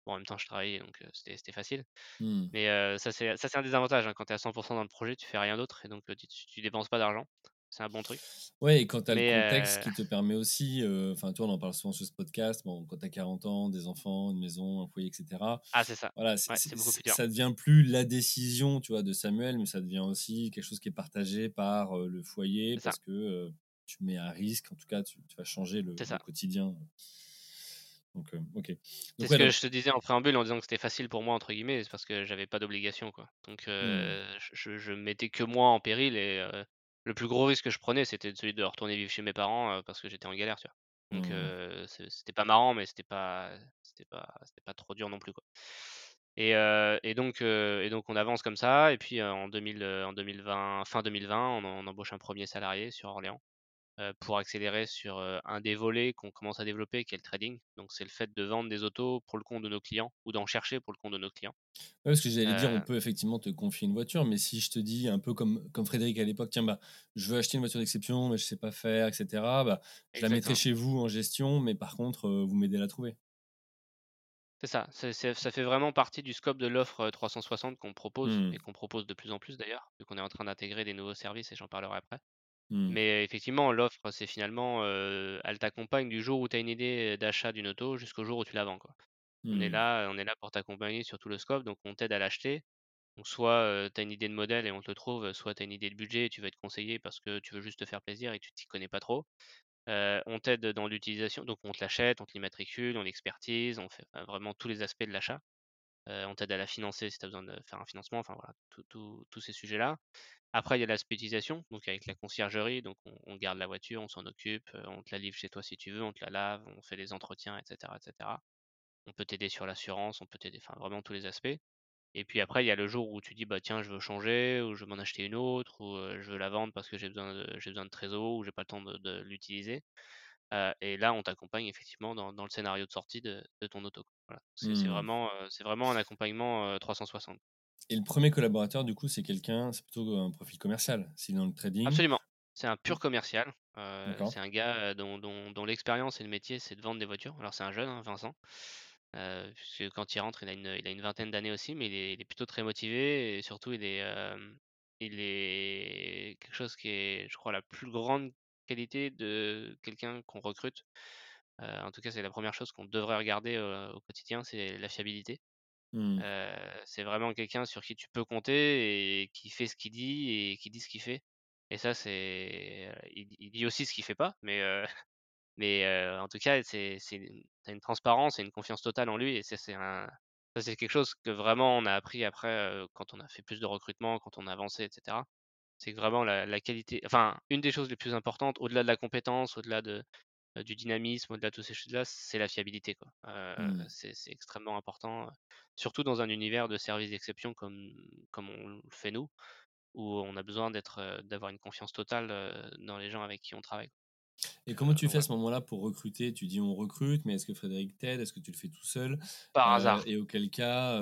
bon, en même temps, je travaillais, donc c'était c'était facile. Mmh. Mais ça, c'est ça, c'est un des avantages, hein, quand tu es à 100 dans le projet, tu fais rien d'autre et donc heu, tu tu dépenses pas d'argent. C'est un bon truc. Ouais et quand tu as le contexte qui te permet aussi, heu, enfin, toi, on en parle souvent sur ce podcast, bon, quand tu as 40 ans, des enfants, une maison, un foyer et cetera, ah, c'est ça. voilà, c'est Ouais, c'est c'est beaucoup plus dur. ça devient plus la décision, tu vois, de Samuel, mais ça devient aussi quelque chose qui est partagé par, heu, le foyer ça, parce que, tu mets un risque, en tout cas, tu tu vas changer le quotidien, donc OK. C'est ce ouais, que donc je te disais en préambule en disant que c'était facile pour moi entre guillemets, c'est parce que j'avais pas d'obligation quoi. Donc mmh, je je mettais que moi en péril et le plus gros risque que je prenais, c'était celui de retourner vivre chez mes parents, heu, parce que j'étais en galère, tu vois? Donc mmh, ce c'était pas marrant, mais c'était pas c'était pas c'était pas trop dur non plus, quoi. Et donc et donc on avance comme ça et puis, en 2000, heu, en 2020, fin 2020, on on embauche un premier salarié sur Orléans. Pour accélérer sur un des volets qu'on commence à développer, qui est le trading. Donc, c'est le fait de vendre des autos pour le compte de nos clients ou d'en chercher pour le compte de nos clients. Ouais, parce que j'allais dire, on peut effectivement te confier une voiture, mais si je te dis un peu comme, comme Frédéric à l'époque, tiens, bah, je veux acheter une voiture d'exception, mais je sais pas faire, etc., bah, je la mettrai chez vous en gestion, mais par contre, vous m'aidez à la trouver. C'est ça, ça fait vraiment partie du scope de l'offre 360 qu'on propose mmh. et qu'on propose de plus en plus d'ailleurs, vu qu'on est en train d'intégrer des nouveaux services et j'en parlerai après. Mmh. Mais effectivement, l'offre, c'est finalement, elle t'accompagne du jour où tu as une idée d'achat d'une auto jusqu'au jour où tu la vends, quoi. On est mmh. là, on est là pour t'accompagner sur tout le scope, donc on t'aide à l'acheter. Donc soit, tu as une idée de modèle et on te le trouve, soit tu as une idée de budget et tu vas être conseiller parce que tu veux juste te faire plaisir et tu t'y connais pas trop. on t'aide dans l'utilisation, donc on te l'achète, on te l'immatricule, on l'expertise, on fait, vraiment tous les aspects de l'achat. On t'aide à la financer si tu as besoin de faire un financement, enfin voilà, tous ces sujets-là. Après, il y a l'aspect utilisation, donc avec la conciergerie, donc on, garde la voiture, on s'en occupe, on te la livre chez toi si tu veux, on te la lave, on fait les entretiens, etc., etc. On peut t'aider sur l'assurance, on peut t'aider, enfin vraiment tous les aspects. Et puis après, il y a le jour où tu dis bah tiens, je veux changer, ou je veux m'en acheter une autre, ou je veux la vendre parce que j'ai besoin de besoin de trésor, ou j'ai pas le temps de, l'utiliser. Et là, on t'accompagne effectivement dans, le scénario de sortie de, ton auto. C'est mmh. vraiment c'est vraiment un accompagnement 360. Et le premier collaborateur, du coup, c'est quelqu'un, c'est plutôt un profil commercial, s'il est dans le trading. Absolument. C'est un pur commercial. c'est un gars dont, dont, l'expérience et le métier, c'est de vendre des voitures. Alors, c'est un jeune, hein, Vincent. puisque quand il rentre, il a une, il a une vingtaine d'années aussi, mais il est, plutôt très motivé et surtout, il est, il est quelque chose qui est, je crois, la plus grande qualité de quelqu'un qu'on recrute. en tout cas, c'est la première chose qu'on devrait regarder au quotidien, c'est la fiabilité. Mmh. c'est vraiment quelqu'un sur qui tu peux compter et qui fait ce qu'il dit et qui dit ce qu'il fait. Et ça, c'est, il, dit aussi ce qu'il fait pas, mais <laughs> mais en tout cas, c'est c'est une transparence et une confiance totale en lui et ça c'est un ça c'est quelque chose que vraiment on a appris après quand on a fait plus de recrutement, quand on a avancé, etc. C'est que vraiment la, la qualité, enfin une des choses les plus importantes, au-delà de la compétence, au-delà de du dynamisme, au-delà de toutes ces choses-là, c'est la fiabilité. Quoi. Mmh. C'est extrêmement important, surtout dans un univers de services d'exception comme, comme on le fait nous, où on a besoin d'être, d'avoir une confiance totale dans les gens avec qui on travaille. Et comment tu fais à ce moment-là pour recruter? Tu dis on recrute, mais est-ce que Frédéric t'aide? Est-ce que tu le fais tout seul? Par hasard. Et auquel cas,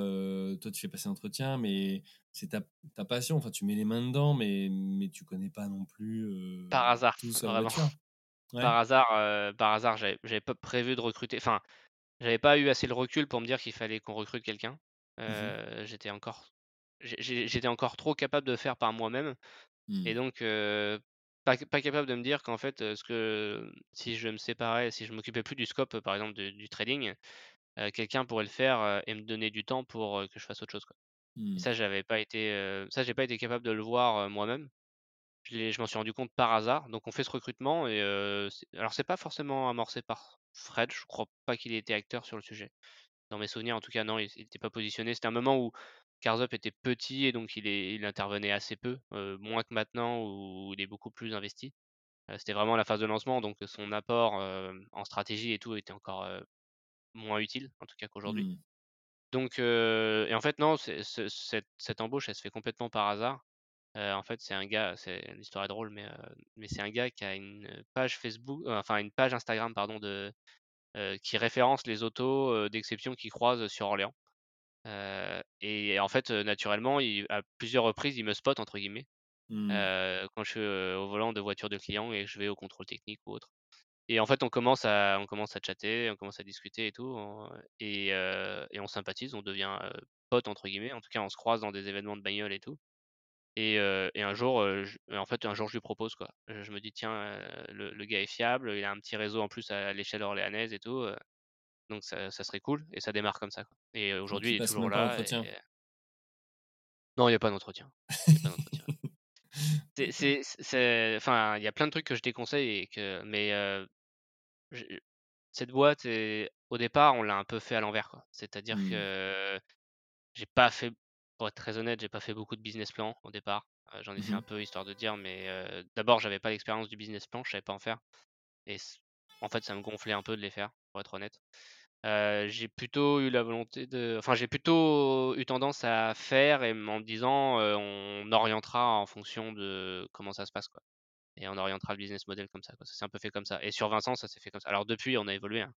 toi tu fais passer l'entretien, mais c'est ta, ta, passion. Enfin, tu mets les mains dedans, mais, mais tu connais pas non plus. Par hasard, tout vraiment. Par hasard, par hasard, j'avais pas prévu de recruter. Enfin, j'avais pas eu assez le recul pour me dire qu'il fallait qu'on recrute quelqu'un. Mmh j'étais encore, j'étais encore trop capable de faire par moi-même, et mmh. donc pas, pas, capable de me dire qu'en fait, ce que si je me séparais, si je m'occupais plus du scope, par exemple du trading, quelqu'un pourrait le faire et me donner du temps pour que je fasse autre chose. Quoi. Et Mmh. ça, j'avais pas été, ça, j'ai pas été capable de le voir moi-même. Je, m'en suis rendu compte par hasard. Donc on fait ce recrutement et alors c'est pas forcément amorcé par Fred. Je crois pas qu'il ait été acteur sur le sujet. Dans mes souvenirs, en tout cas, non, il n'était pas positionné. C'était un moment où Carzup était petit et donc il, est, il intervenait assez peu, moins que maintenant où il est beaucoup plus investi. C'était vraiment la phase de lancement, donc son apport en stratégie et tout était encore moins utile, en tout cas qu'aujourd'hui. Donc, et en fait, non, cette, cette, embauche, elle se fait complètement par hasard en fait, c'est un gars, c'est l'histoire est drôle, mais mais c'est un gars qui a une page Facebook, enfin une page Instagram pardon de qui référence les autos d'exception qui croisent sur Orléans. et en fait, naturellement, il, à plusieurs reprises, il me spot entre guillemets mmh. quand je suis au volant de voiture de client et que je vais au contrôle technique ou autre. Et en fait, on commence à on commence à chatter, on commence à discuter et tout, et, et on sympathise, on devient pote entre guillemets. En tout cas, on se croise dans des événements de bagnole et tout. Et, un jour, en fait, un jour, je lui propose quoi. Je, me dis tiens, le, gars est fiable, il a un petit réseau en plus à, l'échelle orléanaise et tout, donc ça, serait cool. Et ça démarre comme ça. Quoi. Et aujourd'hui, il est toujours là. Non, il n'y a pas d'entretien. <laughs> c'est, enfin, il y a plein de trucs que je déconseille et que, mais cette boîte, au départ, on l'a un peu fait à l'envers. C'est-à-dire mmh. que j'ai pas fait pour être très honnête, j'ai pas fait beaucoup de business plan au départ. J'en ai fait un mmh peu histoire de dire, mais d'abord, j'avais pas l'expérience du business plan, je savais pas en faire. Et en fait, ça me gonflait un peu de les faire, pour être honnête. j'ai plutôt eu la volonté de. Enfin, j'ai plutôt eu tendance à faire et en me disant on orientera en fonction de comment ça se passe. Quoi. Et on orientera le business model comme ça, quoi. Ça s'est un peu fait comme ça et sur Vincent, ça s'est fait comme ça. Alors depuis, on a évolué, hein.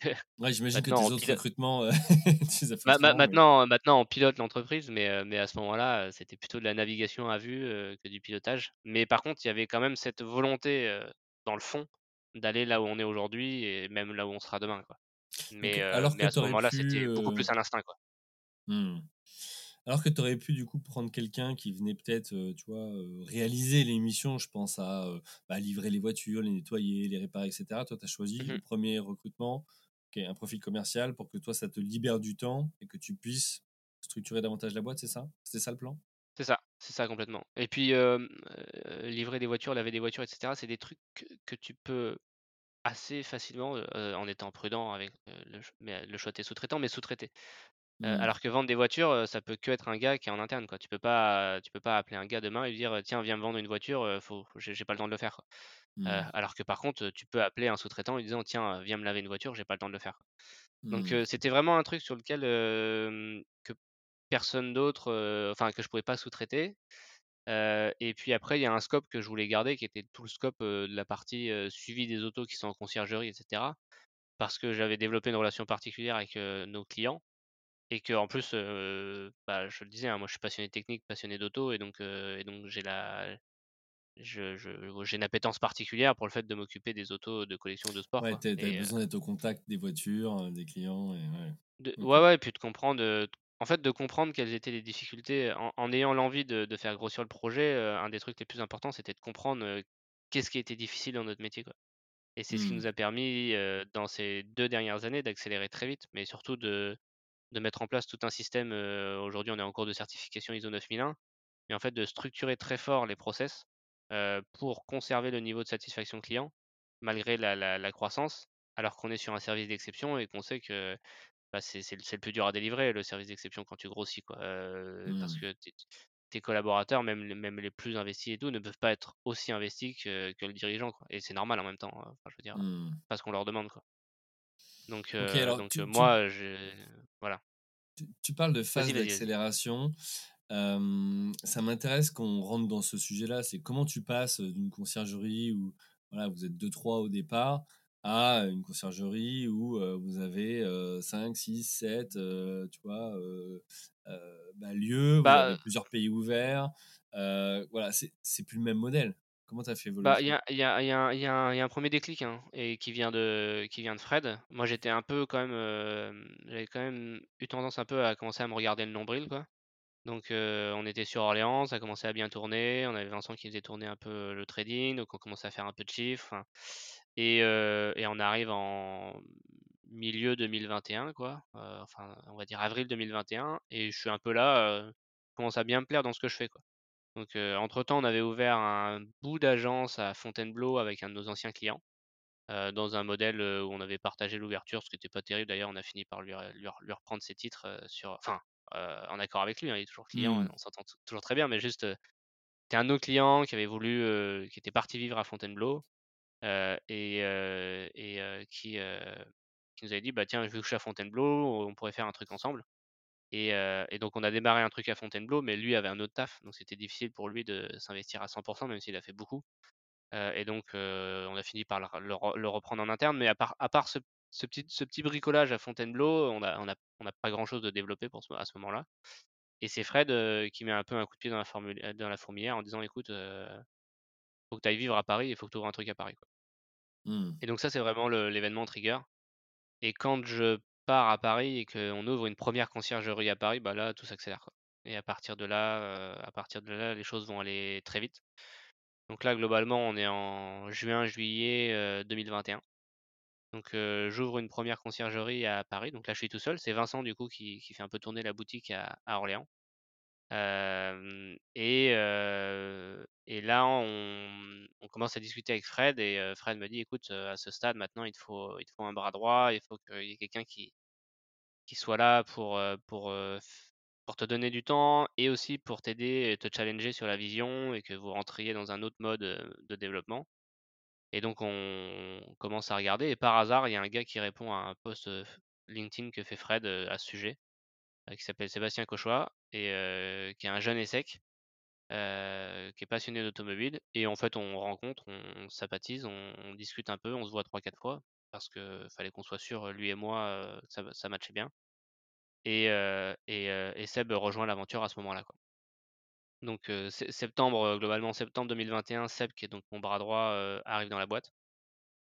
<laughs> Ouais, j'imagine que tes Maintenant, autres pilote recrutements, heu, <laughs> tu les as fait ma ma autrement, mais maintenant maintenant, on pilote l'entreprise, mais heu, mais à ce moment-là, c'était plutôt de la navigation à vue, que du pilotage. Mais par contre, il y avait quand même cette volonté, dans le fond, d'aller là où on est aujourd'hui et même là où on sera demain, quoi. Mais alors mais que à ce moment-là, pu, c'était beaucoup plus à l'instinct, quoi. mmh. Alors que tu aurais pu, du coup, prendre quelqu'un qui venait peut-être, heu, tu vois, heu, réaliser les missions, je pense à, heu, bah, livrer les voitures, les nettoyer, les réparer et cetera. Toi, tu as choisi Mmh le premier recrutement, qui est un profil commercial pour que toi, ça te libère du temps et que tu puisses structurer davantage la boîte, c'est ça? C'était ça le plan? C'est ça, c'est ça complètement. Et puis, livrer des voitures, laver des voitures et cetera, c'est des trucs que tu peux assez facilement, en étant prudent avec, le mais le choix de tes sous-traitants, mais sous-traiter. Mmh. alors que vendre des voitures, ça peut qu'être un gars qui est en interne, quoi. Tu peux pas tu peux pas appeler un gars demain et lui dire: «Tiens, viens me vendre une voiture, faut j'ai pas le temps de le faire», quoi. Mmh. alors que par contre, tu peux appeler un sous-traitant en lui disant: «Tiens, viens me laver une voiture, j'ai pas le temps de le faire». Donc Mmh. c'était vraiment un truc sur lequel, que personne d'autre, enfin que je pouvais pas sous-traiter. Et puis après, il y a un scope que je voulais garder qui était tout le scope, de la partie, suivi des autos qui sont en conciergerie et cetera. Parce que j'avais développé une relation particulière avec, nos clients et qu'en plus, heu, bah, je le disais, hein, moi je suis passionné technique, passionné d'auto et donc heu et donc j'ai la je je j'ai une appétence particulière pour le fait de m'occuper des autos de collection de sport, Ouais, quoi tu as et heu besoin d'être au contact des voitures, des clients et ouais. De ouais, ouais et puis de comprendre, en fait, de comprendre quelles étaient les difficultés en en ayant l'envie de de faire grossir le projet, un des trucs les plus importants, c'était de comprendre, qu'est-ce qui était difficile dans notre métier, quoi et c'est ce qui Mmh. nous a permis, dans ces 2 dernières années d'accélérer très vite, mais surtout de de mettre en place tout un système, aujourd'hui, on est en cours de certification ISO 9001 et en fait, de structurer très fort les process, pour conserver le niveau de satisfaction client, malgré la la la croissance, alors qu'on est sur un service d'exception et qu'on sait que bah, c'est le plus dur à délivrer, le service d'exception quand tu grossis, quoi, parce Mmh. que tes collaborateurs, même les même les plus investis et tout, ne peuvent pas être aussi investis que que le dirigeant, quoi et c'est normal en même temps, hein, je veux dire, Mmh. parce qu'on leur demande, quoi. Donc OK, heu alors donc tu tu moi, je voilà. tu tu parles de phase d'accélération. Hem, ça m'intéresse qu'on rentre dans ce sujet-là. C'est comment tu passes, d'une conciergerie où, voilà, vous êtes deux trois au départ, à une conciergerie où, heu, vous avez, heu, 5-6-7, heu, tu vois, heu heu, bah, lieux, vous avez plusieurs pays ouverts. Voilà, c'est plus le même modèle. Comment tu as fait évoluer bah, il y a il y a il y a un y a 1 déclic, hein et qui vient de qui vient de Fred. Moi, j'étais un peu quand même, hem, j'avais quand même eu tendance un peu à commencer à me regarder le nombril, quoi. Donc, heu, on était sur Orléans, ça commençait à bien tourner. On avait Vincent qui faisait tourner un peu le trading, donc on commençait à faire un peu de chiffres, et et on arrive en milieu 2021 quoi, enfin, on va dire avril 2021 et je suis un peu là, commence à bien me plaire dans ce que je fais, quoi. Donc, entre-temps, on avait ouvert un bout d'agence à Fontainebleau avec un de nos anciens clients, dans un modèle, où on avait partagé l'ouverture, ce qui était pas terrible d'ailleurs. On a fini par lui re lui re lui reprendre ses titres, sur enfin, en accord avec lui, hein, il est toujours client, Mmh. on s'entend toujours très bien, mais juste, c'était un de nos clients qui avait voulu, qui était parti vivre à Fontainebleau, et qui, nous avait dit: «Bah, tiens, vu que je suis à Fontainebleau, on pourrait faire un truc ensemble» et donc on a démarré un truc à Fontainebleau, mais lui avait un autre taf, donc c'était difficile pour lui de s'investir à 100 même s'il a fait beaucoup, et donc on a fini par le re le re le reprendre en interne, mais à part à part ce ce petit ce petit bricolage à Fontainebleau, on a on a on a pas grand chose de développé pour ce à ce moment-là et c'est Fred, qui met un peu un coup de pied dans la formule dans la fourmilière en disant: «Écoute, faut que tu ailles vivre à Paris, il faut que tu ouvres un truc à Paris, quoi» Mmh. et donc ça, c'est vraiment l'événement trigger et quand je pars à Paris et qu'on ouvre une première conciergerie à Paris, bah, là, tout s'accélère, et à partir de là, à partir de là, les choses vont aller très vite. Donc là, globalement, on est en juin, juillet, heu, 2021. Donc j'ouvre une première conciergerie à Paris, donc là, je suis tout seul. C'est Vincent, du coup, qui fait un peu tourner la boutique à Orléans. Et là, on commence à discuter avec Fred et Fred me dit: «Écoute, à ce stade, maintenant, il te faut un bras droit, il faut qu'il y ait quelqu'un qui soit là pour, te donner du temps et aussi pour t'aider et te challenger sur la vision et que vous rentriez dans un autre mode, de développement» et donc on commence à regarder et par hasard, il y a un gars qui répond à un post, LinkedIn que fait Fred, à ce sujet, qui s'appelle Sébastien Cauchois et heu, qui est un jeune ESSEC heu, qui est passionné d'automobile et en fait, on rencontre, on sympathise, on discute un peu, on se voit 3-4 fois parce que fallait qu'on soit sûr, lui et moi, ça ça matchait bien et Seb rejoint l'aventure à ce moment-là. Donc septembre, globalement septembre 2021, Seb qui est donc mon bras droit, arrive dans la boîte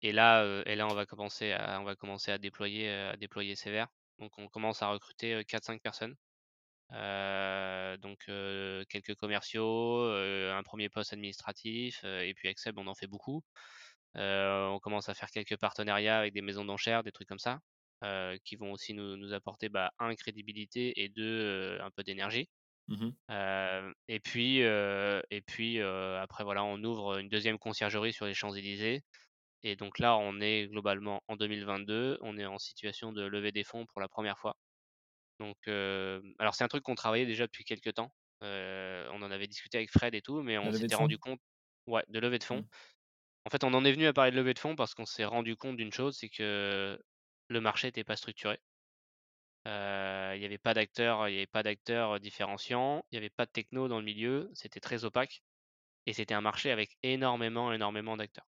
et là, on va commencer à déployer, à déployer sévère. Donc on commence à recruter, heu, 4-5 personnes. Donc quelques commerciaux, un 1er poste administratif, et puis avec Seb on en fait beaucoup. On commence à faire quelques partenariats avec des maisons d'enchères, des trucs comme ça, qui vont aussi nous nous apporter, bah, 1 crédibilité et 2 heu, un peu d'énergie. Mmh et puis, et puis, après voilà, on ouvre une 2e conciergerie sur les Champs-Élysées et donc là, on est globalement en 2022, on est en situation de lever des fonds pour la 1re fois. Donc heu, alors c'est un truc qu'on travaillait déjà depuis quelque temps. Heu, on en avait discuté avec Fred et tout, mais on s'était rendu compte ouais, de levée de fonds. Mmh. En fait, on en est venu à parler de levée de fonds parce qu'on s'est rendu compte d'une chose, c'est que le marché était pas structuré. Heu, il y avait pas d'acteurs il y avait pas d'acteurs, différenciants, il y avait pas de techno dans le milieu, c'était très opaque et c'était un marché avec énormément, énormément d'acteurs.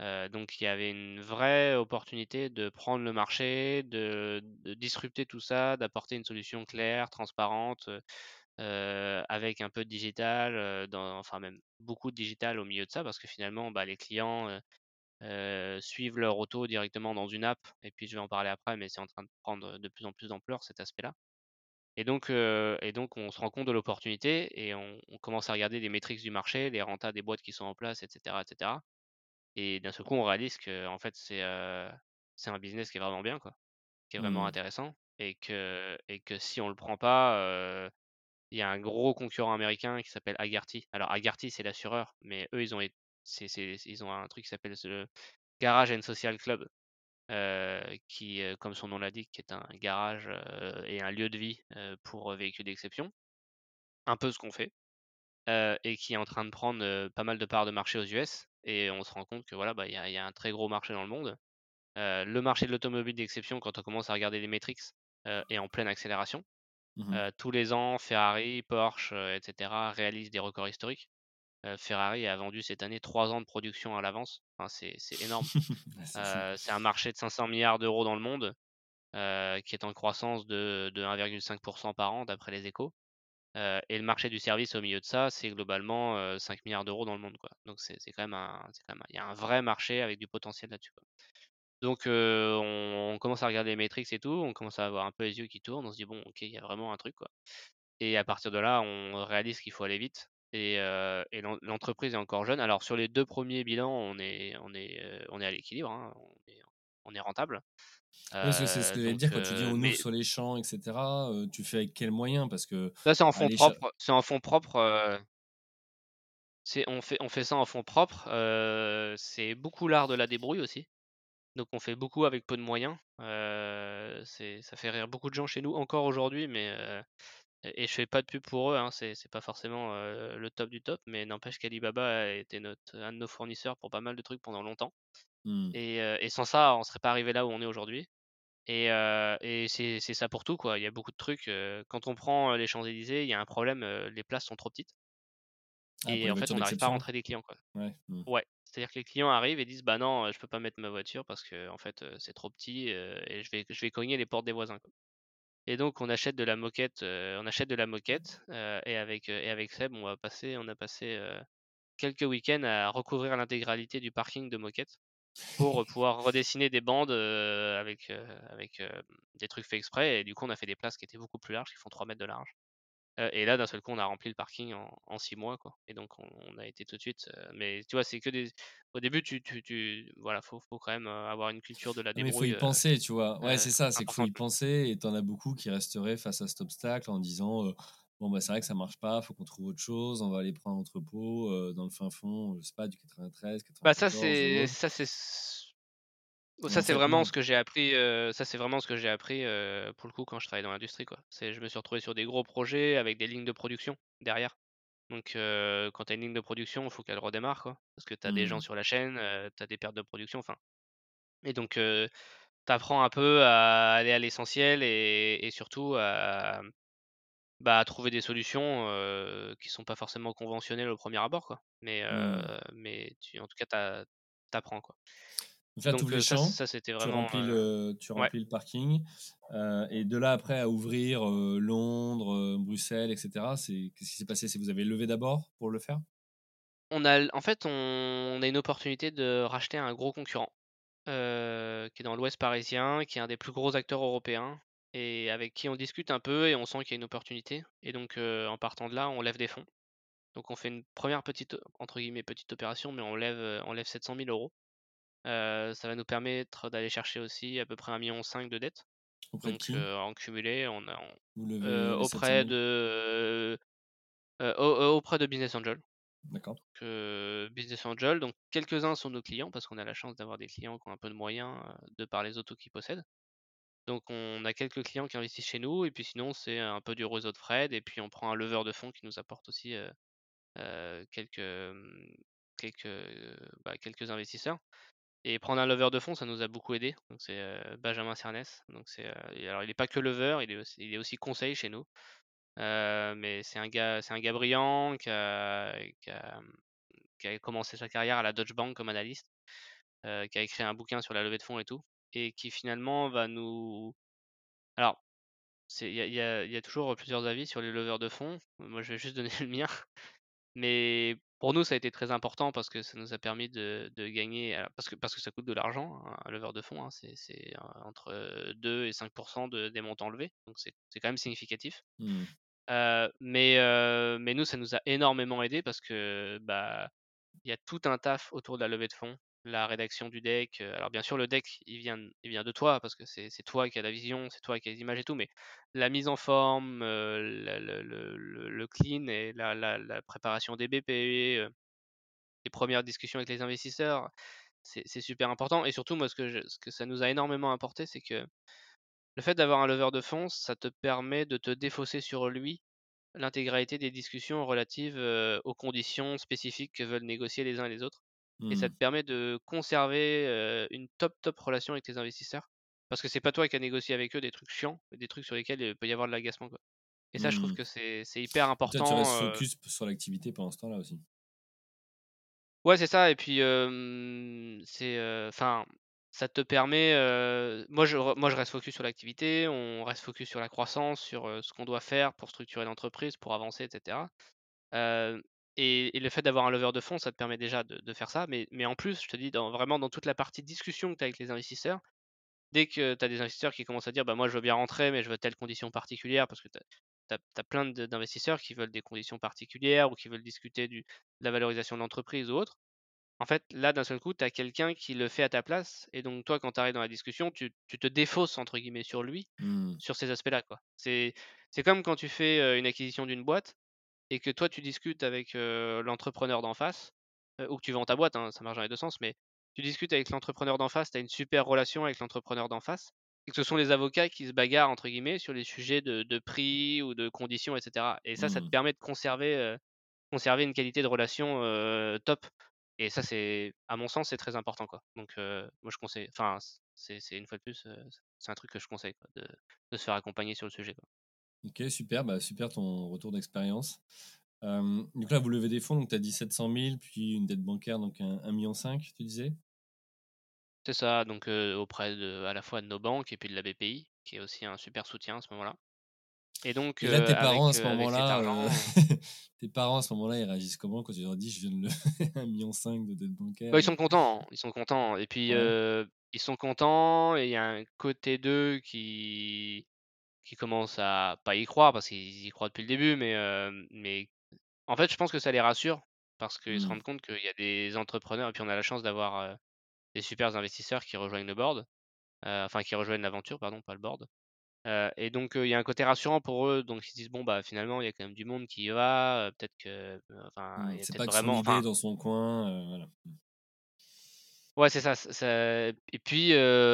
Heu, donc il y avait une vraie opportunité de prendre le marché, de disrupter tout ça, d'apporter une solution claire, transparente, heu heu, avec un peu de digital, enfin même beaucoup de digital au milieu de ça parce que finalement, bah, les clients, suivent leur auto directement dans une app et puis je vais en parler après, mais c'est en train de prendre de plus en plus d'ampleur cet aspect-là. Et donc on se rend compte de l'opportunité et on commence à regarder les métriques du marché, les rentas des boîtes qui sont en place et cetera et d'un seul coup, on réalise qu'en fait, c'est, heu, c'est un business qui est vraiment bien, quoi, qui est vraiment Mmh. intéressant et que et que si on le prend pas, heu, il y a un gros concurrent américain qui s'appelle Hagerty. Alors Hagerty, c'est l'assureur, mais eux, ils ont ils ont un truc qui s'appelle ce Garage and Social Club, heu, qui, comme son nom l'indique, est un garage, et un lieu de vie, pour véhicules d'exception. Un peu ce qu'on fait, et qui est en train de prendre, pas mal de parts de marché aux US et on se rend compte que voilà, bah, il y a il y a un très gros marché dans le monde. Le marché de l'automobile d'exception, quand on commence à regarder les métriques, heu, est en pleine accélération. Mmh tous les ans, Ferrari, Porsche, heu et cetera, réalisent des records historiques. Ferrari a vendu cette année 3 ans de production à l'avance. Enfin, c'est c'est énorme. <laughs> Ah, c'est un marché de 500 000 000 € dans le monde, qui est en croissance de de 1,5 % par an d'après les Échos. Et le marché du service au milieu de ça, c'est globalement, heu, 5 000 000 € dans le monde, quoi. Donc c'est quand même un il y a un vrai marché avec du potentiel là-dessus. Donc on commence à regarder les métriques et tout, on commence à avoir un peu les yeux qui tournent, on se dit: «Bon, OK, il y a vraiment un truc, quoi» et à partir de là, on réalise qu'il faut aller vite et l'entreprise est encore jeune. Alors sur les 2 premiers bilans, on est on est, on est à l'équilibre, hein, on est rentable. Que c'est ce Heu, que j'allais dire quand tu dis: «On ouvre mais sur les champs» et cetera, heu, tu fais avec quels moyens? Parce Ça, c'est en fonds propres, c'est en fonds propres, c'est on fait on fait ça en fonds propres, c'est beaucoup l'art de la débrouille aussi. Donc on fait beaucoup avec peu de moyens. Ça fait rire beaucoup de gens chez nous encore aujourd'hui, mais et je fais pas de pub pour eux, hein, c'est pas forcément, le top du top, mais n'empêche qu'Alibaba a été notre un de nos fournisseurs pour pas mal de trucs pendant longtemps Mmh. et sans ça, on serait pas arrivé là où on est aujourd'hui et c'est ça pour tout, quoi. Il y a beaucoup de trucs, quand on prend, les Champs-Élysées, il y a un problème, les places sont trop petites Ah, et en fait, on n'arrive pas à rentrer des clients, quoi. Ouais. Mmh. Ouais, c'est-à-dire que les clients arrivent et disent: «Bah non, je peux pas mettre ma voiture parce qu'en fait, c'est trop petit, et je vais je vais cogner les portes des voisins, quoi» et donc on achète de la moquette, on achète de la moquette, et avec, et avec Seb, on va passer on a passé, quelques week-ends à recouvrir l'intégralité du parking de moquettes pour, pouvoir redessiner des bandes, avec, avec, des trucs faits exprès et du coup, on a fait des places qui étaient beaucoup plus larges, qui font 3 mètres de large, et là, d'un seul coup, on a rempli le parking en en 6 mois, quoi et donc on on a été tout de suite, mais tu vois, c'est que des au début, tu tu tu voilà, faut faut quand même, avoir une culture de la Non, mais il faut débrouille, y penser, tu vois? Ouais, heu, c'est ça, c'est qu'il faut y penser et tu en as beaucoup qui resteraient face à cet obstacle en disant, «Bon, bah, c'est vrai que ça marche pas, faut qu'on trouve autre chose, on va aller prendre un entrepôt, heu, dans le fin fond, je sais pas, du Bah, ça, 93-94 ou c'est autre» ça, c'est et ça, c'est vraiment ce que j'ai appris, ça, c'est vraiment ce que j'ai appris, pour le coup, quand je travaillais dans l'industrie, quoi. C'est je me suis retrouvé sur des gros projets avec des lignes de production derrière. Donc heu, quand tu as une ligne de production, il faut qu'elle redémarre, quoi, parce que tu as des gens Mmh. sur la chaîne, heu, tu as des pertes de production, enfin et donc heu, tu apprends un peu à aller à l'essentiel et et surtout à bah, à trouver des solutions, heu, qui sont pas forcément conventionnelles au premier abord, quoi. Mais, Mmh. mais tu en tout cas, tu apprends, quoi. Donc les ça champs, ça c'était tu vraiment, remplis heu le tu ouais. remplis le parking, et de là après à ouvrir, Londres, Bruxelles et cetera, c'est qu'est-ce qui s'est passé? C'est vous avez levé d'abord pour le faire? On a en fait, on a une opportunité de racheter un gros concurrent, qui est dans l'Ouest parisien, qui est un des plus gros acteurs européens et avec qui on discute un peu et on sent qu'il y a une opportunité et donc, en partant de là, on lève des fonds. Donc on fait une première petite, entre guillemets «petite opération», mais on lève, on lève 700 000 €. Heu, ça va nous permettre d'aller chercher aussi à peu près 1,5 million de dettes. Auprès Donc, en cumulé, on a Vous on levez heu, les 700 auprès 000? de, auprès de business angels. D'accord. Business angels, donc quelques-uns sont nos clients parce qu'on a la chance d'avoir des clients qui ont un peu de moyens, de par les autos qu'ils possèdent. Donc on a quelques clients qui investissent chez nous et puis sinon c'est un peu du réseau de Fred et puis on prend un leveur de fonds qui nous apporte aussi, quelques, bah, quelques investisseurs et prendre un leveur de fonds, ça nous a beaucoup aidé. Donc c'est, Benjamin Cernès, alors il est pas que leveur, il est aussi conseil chez nous. Mais c'est un gars c'est un gars brillant mmh, qui a commencé sa carrière à la Deutsche Bank comme analyste, qui a écrit un bouquin sur la levée de fonds et tout et qui finalement va nous alors il y a y y toujours plusieurs avis sur les leveurs de fonds. Moi, je vais juste donner <laughs> le mien, mais pour nous, ça a été très important parce que ça nous a permis de de gagner, alors parce que parce que ça coûte de l'argent, un un leveur de fonds, hein, c'est heu, entre 2 et 5 de des montants levés, donc c'est quand même significatif. Mmh. Mais heu, mais nous, ça nous a énormément aidé parce que, bah, il y a tout un taf autour de la levée de fonds, la rédaction du deck, alors bien sûr le deck il vient de toi parce que c'est toi qui as la vision, c'est toi qui as les images et tout, mais la mise en forme, le le le le clean et la préparation des BP, les premières discussions avec les investisseurs, c'est super important. Et surtout moi ce que ça nous a énormément apporté, c'est que le fait d'avoir un leveur de fonds, ça te permet de te défausser sur lui l'intégralité des discussions relatives, aux conditions spécifiques que veulent négocier les uns et les autres et ça Mmh. te permet de conserver, une top, top relation avec tes investisseurs? Parce que c'est pas toi qui as négocié avec eux des trucs chiants, des trucs sur lesquels, il peut y avoir de l'agacement, quoi et ça, je trouve Mmh. que c'est c'est hyper Et toi, tu restes important, focus sur l'activité pendant ce temps-là aussi? Ouais, c'est ça et puis, c'est, enfin, ça te permet, moi je moi je reste focus sur l'activité, on reste focus sur la croissance, sur, ce qu'on doit faire pour structurer l'entreprise, pour avancer et cetera. Et et le fait d'avoir un leveur de fonds, ça te permet déjà de de faire ça, mais mais en plus, je te dis, dans vraiment dans toute la partie discussion que tu as avec les investisseurs, dès que tu as des investisseurs qui commencent à dire: «Bah, moi, je veux bien rentrer, mais je veux telle condition particulière», parce que tu as plein d'investisseurs qui veulent des conditions particulières ou qui veulent discuter du de la valorisation de l'entreprise ou autre. En fait, là, d'un seul coup, tu as quelqu'un qui le fait à ta place et donc toi, quand tu arrives dans la discussion, tu tu te «défausses» entre guillemets sur lui, Mmh. sur ces aspects-là. C'est comme quand tu fais, une acquisition d'une boîte et que toi, tu discutes avec, l'entrepreneur d'en face, ou que tu vends ta boîte, hein, ça marche dans les 2 sens, mais tu discutes avec l'entrepreneur d'en face, tu as une super relation avec l'entrepreneur d'en face et que ce sont les avocats qui se «bagarrent» entre guillemets sur les sujets de de prix ou de conditions et cetera et ça, ça te Mmh. permet de conserver, conserver une qualité de relation, top et ça, c'est à mon sens, c'est très important, quoi. Donc moi je conseille enfin, c'est une fois de plus, c'est un truc que je conseille, quoi, de de se faire accompagner sur le sujet, quoi. OK, super, bah, super ton retour d'expérience. Donc là, vous levez des fonds, donc tu as dit 700 000 puis une dette bancaire, donc un 1,5 million, tu disais? C'est ça, donc auprès de à la fois de nos banques et puis de la BPI, qui est aussi un super soutien à ce moment-là et donc Et là, tes parents à ce moment-là, argent <laughs> tes parents à ce moment-là, ils réagissent comment quand tu leur dis: «Je viens de lever <laughs> 1,5 million de dette bancaire»? bah, ils sont contents, ils sont contents et puis, Ouais? ils sont contents et il y a un côté d'eux qui qui commence à pas y croire parce qu'ils y croient depuis le début, mais mais en fait, je pense que ça les rassure parce qu'ils se Mmh. rendent compte qu'il y a des entrepreneurs et puis on a la chance d'avoir, des supers investisseurs qui rejoignent le board, enfin qui rejoignent l'aventure, pardon, pas le board. Et donc il y a un côté rassurant pour eux, donc ils se disent: «Bon, bah, finalement, il y a quand même du monde qui y va, peut-être que, enfin, il Mmh. C'est pas que son vraiment» idée dans son coin, voilà. Ouais, c'est ça, et puis,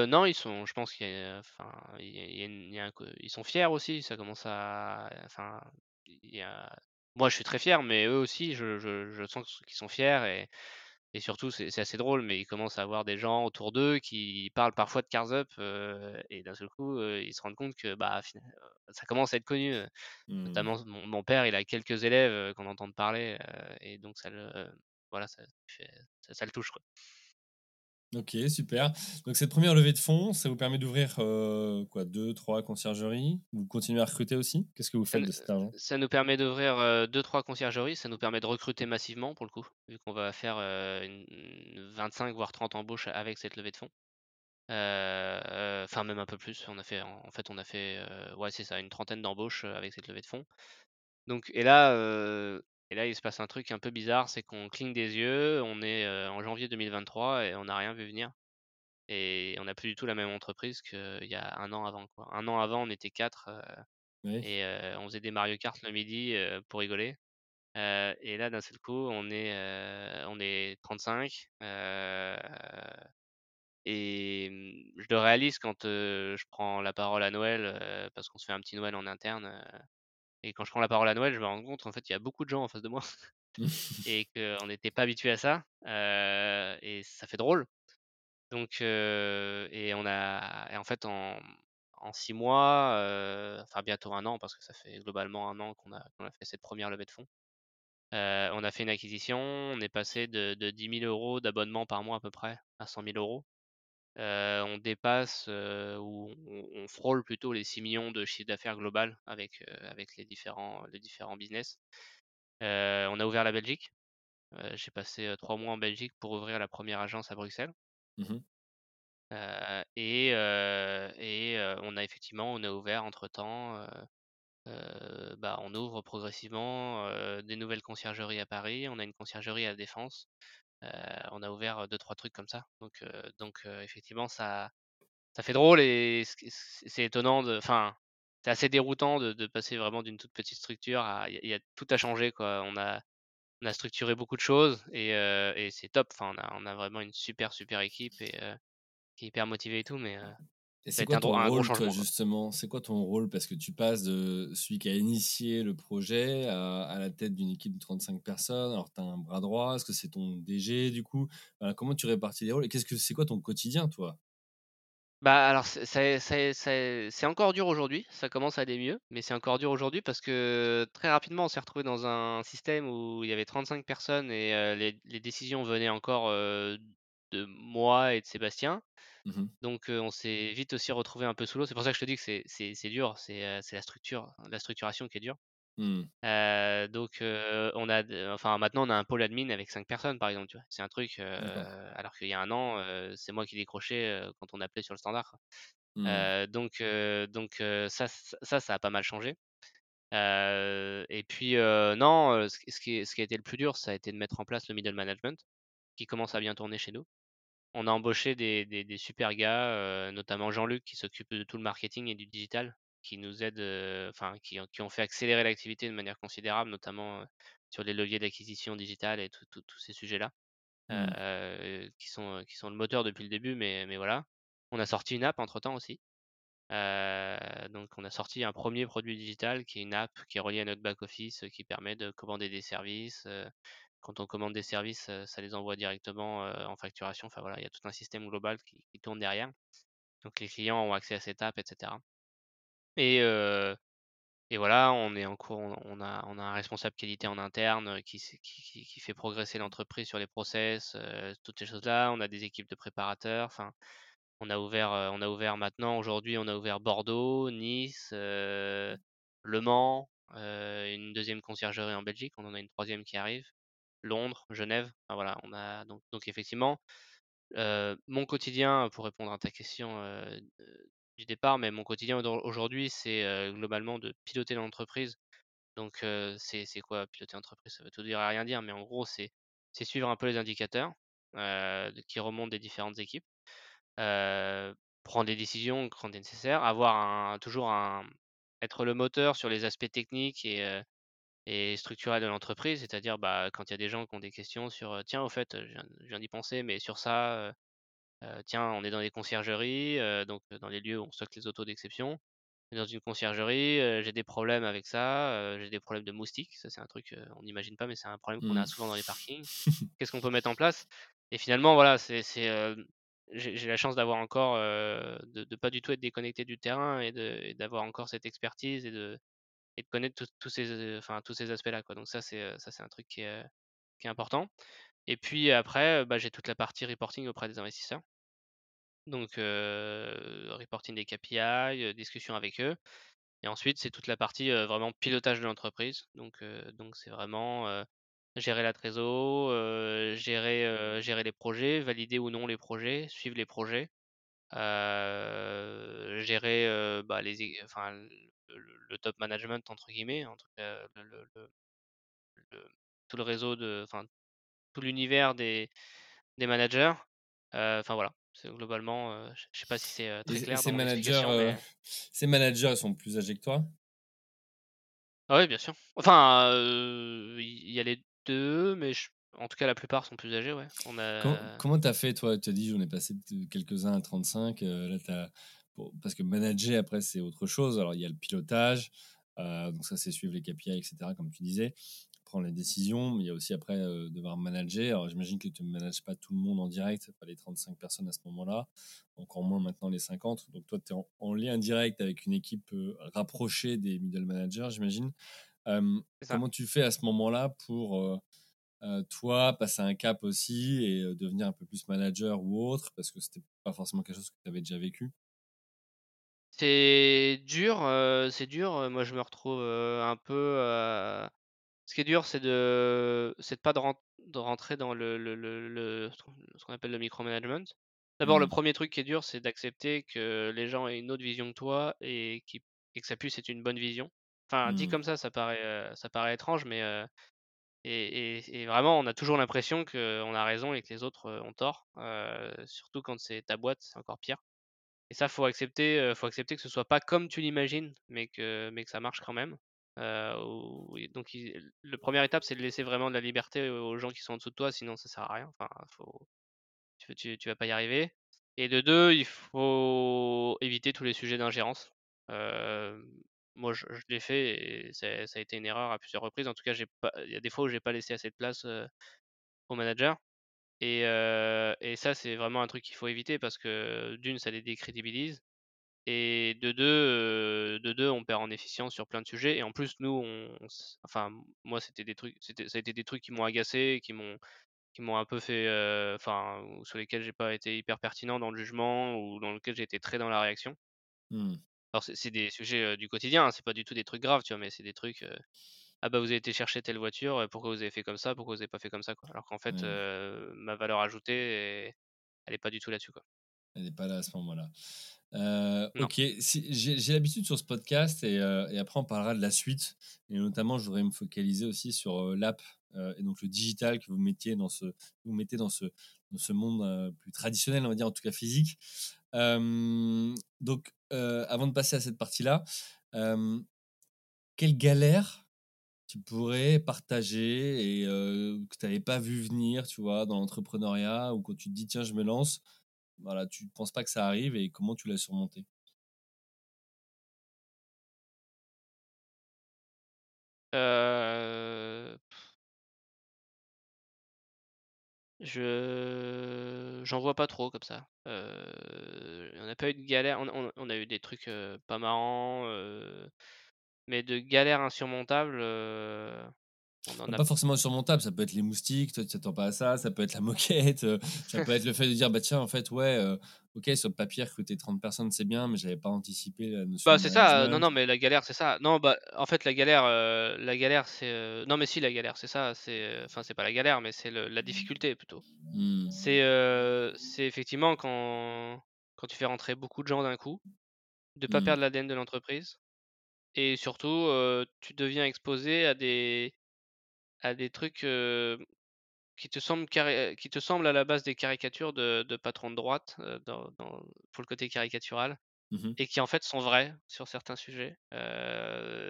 non, ils sont je pense qu'il y a enfin, il y a il y a une il y a un co ils sont fiers aussi, ça commence à enfin, il y a moi, je suis très fier, mais eux aussi, je je je sens qu'ils sont fiers et et surtout, c'est c'est assez drôle, mais ils commencent à avoir des gens autour d'eux qui parlent parfois de Cars Up, et d'un seul coup, ils se rendent compte que, bah, fina ça commence à être connu, Mmh. notamment mon mon père, il a quelques élèves, qu'on entend parler, et donc ça le voilà, ça fait ça ça le touche, quoi. OK, super. Donc cette première levée de fonds, ça vous permet d'ouvrir, heu, quoi 2-3 conciergeries? Vous continuez à recruter aussi? Qu'est-ce que vous Ça faites ne de cet argent? ça nous permet d'ouvrir, heu, 2-3 conciergeries, ça nous permet de recruter massivement pour le coup, vu qu'on va faire, heu, une une 25 voire 30 embauches avec cette levée de fonds. Heu, enfin même un peu plus, on a fait en fait on a fait, ouais c'est ça, une trentaine d'embauches, avec cette levée de fonds. Donc et là, et là il se passe un truc un peu bizarre, c'est qu'on cligne des yeux, on est, heu, en janvier 2023 et on n'a rien vu venir et on n'a plus du tout la même entreprise qu'il y a un an avant, quoi. 1 an avant, on était 4, heu Oui. et heu, on faisait des Mario Kart le midi, pour rigoler. Et là d'un seul coup, on est, on est 35, heu et mmh, je le réalise quand, je prends la parole à Noël, parce qu'on se fait un petit Noël en interne, et quand je prends la parole à Noël, je me rends compte, en fait, il y a beaucoup de gens en face de moi <laughs> et qu'on n'était pas habitué à ça, et ça fait drôle. Donc et on a et en fait, en en 6 mois, enfin bientôt 1 an parce que ça fait globalement 1 an qu'on a a fait cette première levée de fonds. On a fait une acquisition, on est passé de de 10 000 € d'abonnement par mois à peu près à 100 000 €. Heu, on dépasse, heu, ou on on frôle plutôt les 6 millions de chiffre d'affaires global avec, heu, avec les différents les différents business. On a ouvert la Belgique. J'ai passé, heu, 3 mois en Belgique pour ouvrir la première agence à Bruxelles. Mmh et et on a effectivement on a ouvert entre-temps, bah, on ouvre progressivement, des nouvelles conciergeries à Paris. On a une conciergerie à La Défense. Heu, on a ouvert, 2-3 trucs comme ça. Donc donc effectivement ça ça fait drôle et c'est étonnant enfin, c'est assez déroutant de passer vraiment d'une toute petite structure à il y a tout a changé quoi. On a structuré beaucoup de choses et et c'est top. On a vraiment une super, super équipe et qui est hyper motivée et tout, mais Et c'est quoi ton un rôle, toi, justement? C'est quoi ton rôle? Parce que tu passes de celui qui a initié le projet à à la tête d'une équipe de 35 personnes. Alors, tu as un bras droit, est-ce que c'est ton DG, du coup? Voilà, comment tu répartis les rôles? Et qu'est-ce que c'est quoi ton quotidien, toi? Bah, alors c'est encore dur aujourd'hui, ça commence à aller mieux, mais c'est encore dur aujourd'hui parce que très rapidement on s'est retrouvé dans un système où il y avait 35 personnes et heu, les les décisions venaient encore, heu, de moi et de Sébastien. Mmh mh. Donc on s'est vite aussi retrouvé un peu sous l'eau. C'est pour ça que je te dis que c'est dur, c'est, la structure, la structuration qui est dure. Mmh. Donc on a enfin maintenant on a un pôle admin avec 5 personnes par exemple? C'est un truc, alors qu'il y a un an, c'est moi qui décrochais, quand on appelait sur le standard. Mmh. Donc ça ça, ça a pas mal changé. Et puis, non, ce qui ce qui a été le plus dur, ça a été de mettre en place le middle management, qui commence à bien tourner chez nous. On a embauché des des des super gars, heu, notamment Jean-Luc qui s'occupe de tout le marketing et du digital, qui nous aide, heu, enfin qui ont qui ont fait accélérer l'activité de manière considérable, notamment, heu, sur les leviers d'acquisition digitale et tous ces sujets-là, Mmh. qui sont, heu, qui sont le moteur depuis le début, mais mais voilà. On a sorti une app entre temps aussi. Donc on a sorti un premier produit digital qui est une app qui est reliée à notre back office, heu, qui permet de commander des services, quand on commande des services, ça les envoie directement, en facturation. Enfin voilà, il y a tout un système global qui tourne derrière. Donc les clients ont accès à cette app et cetera et et voilà, on est en cours on a on a un responsable qualité en interne, qui qui fait progresser l'entreprise sur les process, toutes ces choses-là. On a des équipes de préparateurs, enfin on a ouvert, on a ouvert maintenant aujourd'hui, on a ouvert Bordeaux, Nice, Le Mans, une deuxième conciergerie en Belgique, on en a une troisième qui arrive, Londres, Genève, voilà, on a donc effectivement, mon quotidien, pour répondre à ta question, du départ, mais mon quotidien au aujourd'hui, c'est, globalement de piloter l'entreprise. Donc c'est quoi piloter l'entreprise? Ça veut tout dire et rien dire, mais en gros, c'est suivre un peu les indicateurs, qui remontent des différentes équipes. Prendre des décisions quand nécessaire, avoir toujours un être le moteur sur les aspects techniques et et structurels de l'entreprise. C'est-à-dire, bah, quand il y a des gens qui ont des questions sur, «Tiens, au fait, je viens d'y penser, mais sur ça, tiens, on est dans les conciergeries, donc dans les lieux où on stocke les autos d'exception. dans une conciergerie, j'ai des problèmes avec ça, j'ai des problèmes de moustiques. Ça, c'est un truc, on n'imagine pas, mais c'est un problème qu'on a Mmh. souvent dans les parkings. <laughs> Qu'est-ce qu'on peut mettre en place? Et finalement, voilà, c'est j'ai la chance d'avoir encore, de de pas du tout être déconnecté du terrain et d'avoir encore cette expertise et de et de connaître tous ces, enfin, tous ces aspects-là, quoi. Donc ça, c'est, un truc qui est, important. Et puis après, bah, j'ai toute la partie reporting auprès des investisseurs. Donc reporting des KPI, discussion avec eux. Et ensuite, c'est toute la partie, vraiment pilotage de l'entreprise. Donc donc c'est vraiment, gérer la trésor, gérer, gérer les projets, valider ou non les projets, suivre les projets, gérer, bah, les enfin le «top management» entre guillemets, entre heu, le le tout le réseau de enfin tout l'univers des des managers. Heu, enfin voilà, globalement, heu, je je sais pas si c'est, Et très clair ces managers, mais ces managers, sont plus âgés que toi? Ah oui, bien sûr. Enfin, il y a les 2, mais je en tout cas, la plupart sont plus âgés, ouais. On a comment tu as fait toi? Tu as dit: «J'en ai passé quelques-uns à 35», heu, là tu as parce que manager après c'est autre chose. Alors il y a le pilotage, heu, donc ça c'est suivre les KPI et cetera comme tu disais, prendre les décisions, mais il y a aussi après, heu, devoir manager. Alors j'imagine que tu ne manages pas tout le monde en direct, pas les 35 personnes à ce moment-là, encore moins maintenant les 50. Donc toi tu es en en lien direct avec une équipe, heu, rapprochée des middle managers, j'imagine. Comment tu fais à ce moment-là pour, toi, passer un cap aussi et devenir un peu plus manager ou autre? Parce que c'était pas forcément quelque chose que tu avais déjà vécu. C'est dur, heu, c'est dur, heu, moi je me retrouve, heu, un peu, ce qui est dur, c'est de c'est de pas de ren de rentrer dans le le le le ce qu'on appelle le micromanagement. D'abord, le Mmh. premier truc qui est dur, c'est d'accepter que les gens aient une autre vision que toi et qui et que ça puisse être une bonne vision. Enfin, dit Mmh. comme ça, ça paraît, ça paraît étrange, mais Et et et vraiment, on a toujours l'impression qu'on a raison et que les autres, ont tort, surtout quand c'est ta boîte, c'est encore pire. Et ça, faut accepter, faut accepter que ce soit pas comme tu l'imagines, mais que mais que ça marche quand même. Et donc il le première étape, c'est de laisser vraiment de la liberté aux gens qui sont en dessous de toi, sinon ça sert à rien. Enfin, tu tu vas pas y arriver. Et de 2, il faut éviter tous les sujets d'ingérence. Moi, je l'ai fait et ça a été une erreur à plusieurs reprises. En tout cas, il y a des fois où j'ai pas laissé assez de place, heu, aux managers et et ça, c'est vraiment un truc qu'il faut éviter parce que d'une, ça les décrédibilise et de 2, heu, de 2, on perd en efficience sur plein de sujets et en plus, nous, on on s enfin, moi, c'était des trucs c'était ça a été des trucs qui m'ont agacé, qui m'ont qui m'ont un peu fait, heu, enfin, sur lesquels j'ai pas été hyper pertinent dans le jugement ou dans lequel j'ai été très dans la réaction. Mmh. Alors c'est des sujets, du quotidien, hein, c'est pas du tout des trucs graves, tu vois? Mais c'est des trucs, «Ah bah, vous avez été chercher telle voiture, pourquoi vous avez fait comme ça? Pourquoi vous avez pas fait comme ça, quoi?» alors qu'en fait, Ouais, heu, ma valeur ajoutée, elle est pas du tout là-dessus, quoi. elle est pas là à ce moment-là. OK, si j'ai l'habitude sur ce podcast et après on parlera de la suite et notamment je voudrais me focaliser aussi sur, l'app, et donc le digital que vous mettiez dans ce vous mettez dans ce dans ce monde, plus traditionnel, on va dire, en tout cas physique. Donc avant de passer à cette partie-là, hem, quelle galère tu pourrais partager et que tu avais pas vu venir, tu vois, dans l'entrepreneuriat ou quand tu te dis: «Tiens, je me lance», voilà, tu penses pas que ça arrive et comment tu l'as surmonté? Je j'en vois pas trop comme ça. On n'a pas eu de galère, on a eu des trucs, pas marrants, mais de galères insurmontables, heu, on en a pas forcément surmontable, ça peut être les moustiques, toi tu t'attends pas à ça, ça peut être la <laughs> moquette, heu, ça peut être le fait de dire: «Bah, tiens en fait ouais, heu, OK sur le papier recruter 30 personnes c'est bien, mais j'avais pas anticipé la notion Bah, c'est ça, non, management». non, mais la galère, c'est ça. Non, bah, en fait, la galère, la galère, c'est, non, mais si, la galère, c'est ça, c'est, enfin, c'est pas la galère, mais c'est la difficulté plutôt. Mmh. C'est, c'est effectivement quand quand tu fais rentrer beaucoup de gens d'un coup, de pas Mmh. perdre l'ADN de l'entreprise et surtout, tu deviens exposé à des à des trucs, qui te semblent qui te semblent à la base des caricatures de de patrons de droite, heu, dans dans pour le côté caricatural. Mmh mh. Et qui en fait sont vrais sur certains sujets.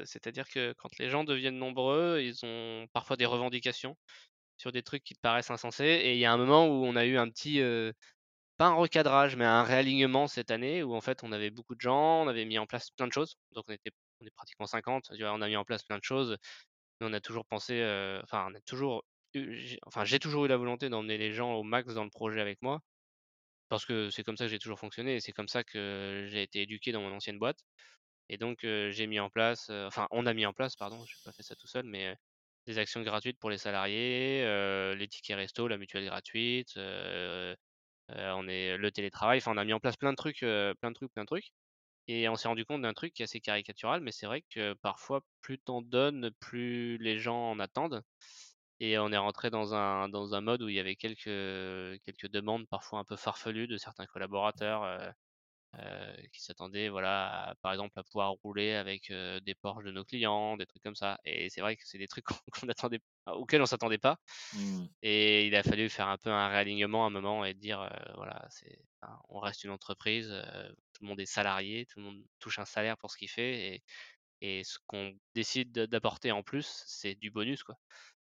C'est-à-dire que quand les gens deviennent nombreux, ils ont parfois des revendications sur des trucs qui te paraissent insensés et il y a un moment où on a eu un petit, pas un recadrage, mais un réalignement cette année où en fait on avait beaucoup de gens, on avait mis en place plein de choses. Donc on était on est pratiquement 50, on a mis en place plein de choses. Mais on a toujours pensé, euh, enfin on a toujours eu, enfin j'ai toujours eu la volonté d'emmener les gens au max dans le projet avec moi parce que c'est comme ça que j'ai toujours fonctionné et c'est comme ça que j'ai été éduqué dans mon ancienne boîte. Et donc j'ai mis en place, enfin on a mis en place, pardon, j'ai pas fait ça tout seul, mais des actions gratuites pour les salariés, les tickets resto, la mutuelle gratuite, on est le télétravail, enfin on a mis en place plein de trucs, plein de trucs, plein de trucs. Et on s'est rendu compte d'un truc qui est assez caricatural, mais c'est vrai que parfois plus t'en donnes, plus les gens en attendent. Et on est rentré dans un, dans un mode où il y avait quelques, quelques demandes parfois un peu farfelues de certains collaborateurs euh, qui s'attendaient, voilà, à- par exemple, à pouvoir rouler avec euh, des Porsche de nos clients, des trucs comme ça. Et c'est vrai que c'est des trucs <laughs> qu'on qu'on attendait, auxquels on s'attendait pas. Mmh. Et il a fallu faire un peu un réalignement à un moment et dire, euh, voilà, c'est, on reste une entreprise, euh, tout le monde est salarié, tout le monde touche un salaire pour ce qu'il fait et, et ce qu'on décide de- d'apporter en plus, c'est du bonus, quoi.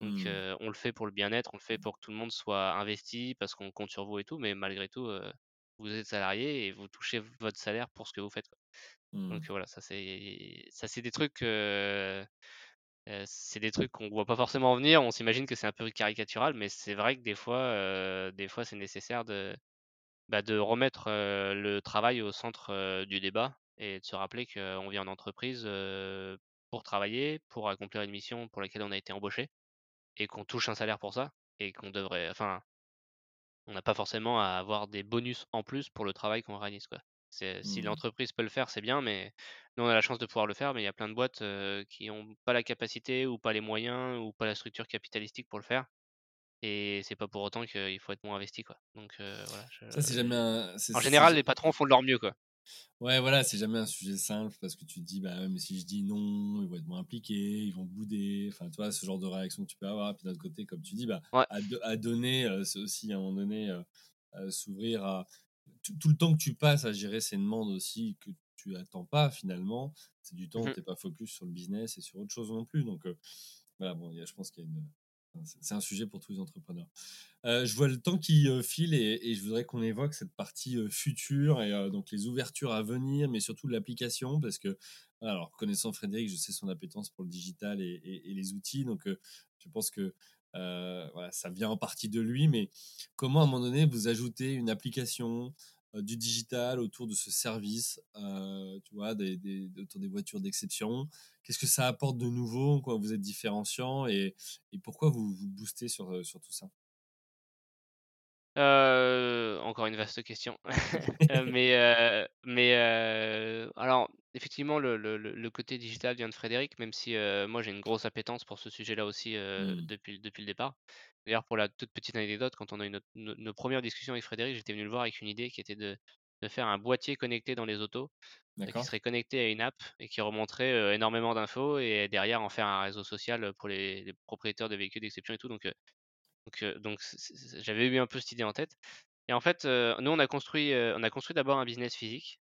Donc Mmh. euh, on le fait pour le bien-être, on le fait pour que tout le monde soit investi parce qu'on compte sur vous et tout, mais malgré tout, euh, vous êtes salarié et vous touchez votre salaire pour ce que vous faites, quoi. Mmh. Donc voilà, ça c'est ça c'est des trucs euh, euh, c'est des trucs qu'on voit pas forcément venir. On s'imagine que c'est un peu caricatural, mais c'est vrai que des fois, euh, des fois, c'est nécessaire de, bah, de remettre euh, le travail au centre euh, du débat et de se rappeler qu'on vient en entreprise pour travailler, pour accomplir une mission pour laquelle on a été embauché et qu'on touche un salaire pour ça et qu'on devrait, enfin, on n'a pas forcément à avoir des bonus en plus pour le travail qu'on réalise, quoi. Si Mmh. l'entreprise peut le faire, c'est bien, mais nous, on a la chance de pouvoir le faire, mais il y a plein de boîtes euh, qui n'ont pas la capacité ou pas les moyens ou pas la structure capitalistique pour le faire. Et c'est pas pour autant qu'il faut être moins investi, quoi. Donc euh, voilà. je- Ça, c'est jamais un. c'est- En général, les patrons font de leur mieux, quoi. Ouais, voilà, c'est jamais un sujet simple parce que tu te dis, bah ouais, mais si je dis non, ils vont être moins impliqués, ils vont bouder. Enfin, tu vois, ce genre de réaction que tu peux avoir. Puis d'un autre côté, comme tu dis, bah, Ouais. à, do- à donner, euh, c'est aussi à un moment donné euh, euh, s'ouvrir à. Tout, le temps que tu passes à gérer ces demandes aussi que tu attends pas finalement, c'est du temps où Mhm. tu n'es pas focus sur le business et sur autre chose non plus. Donc, euh, voilà, bon, il y a- je pense qu'il y a une. C'est- un sujet pour tous les entrepreneurs. Euh, je vois le temps qui euh, file et, je voudrais qu'on évoque cette partie euh, future et donc les ouvertures à venir, mais surtout l'application parce que, alors connaissant Frédéric, je sais son appétence pour le digital et, et- les outils, donc je pense que voilà, ça vient en partie de lui, mais comment à un moment donné vous ajoutez une application du digital autour de ce service, euh, tu vois, des, des- autour des voitures d'exception. Qu'est-ce que ça apporte de nouveau? Quoi, vous êtes différenciant? Et, et pourquoi vous vous boostez sur, euh, sur tout ça? Euh, encore une vaste question. <laughs> Euh, <laughs> mais euh, mais euh, alors, effectivement, le, le, côté digital vient de Frédéric, même si moi j'ai une grosse appétence pour ce sujet-là aussi Hmm. depuis, depuis le départ. D'ailleurs, pour la toute petite anecdote, quand on a eu notre- nos, nos premières discussions avec Frédéric, j'étais venu le voir avec une idée qui était de, de faire un boîtier connecté dans les autos, qui serait connecté à une app et qui remonterait énormément d'infos et derrière en faire un réseau social pour les, les propriétaires de véhicules d'exception et tout. Donc, donc, euh, j'avais eu un peu cette idée en tête. Et en fait, euh, nous, on a construit, on a construit d'abord un business physique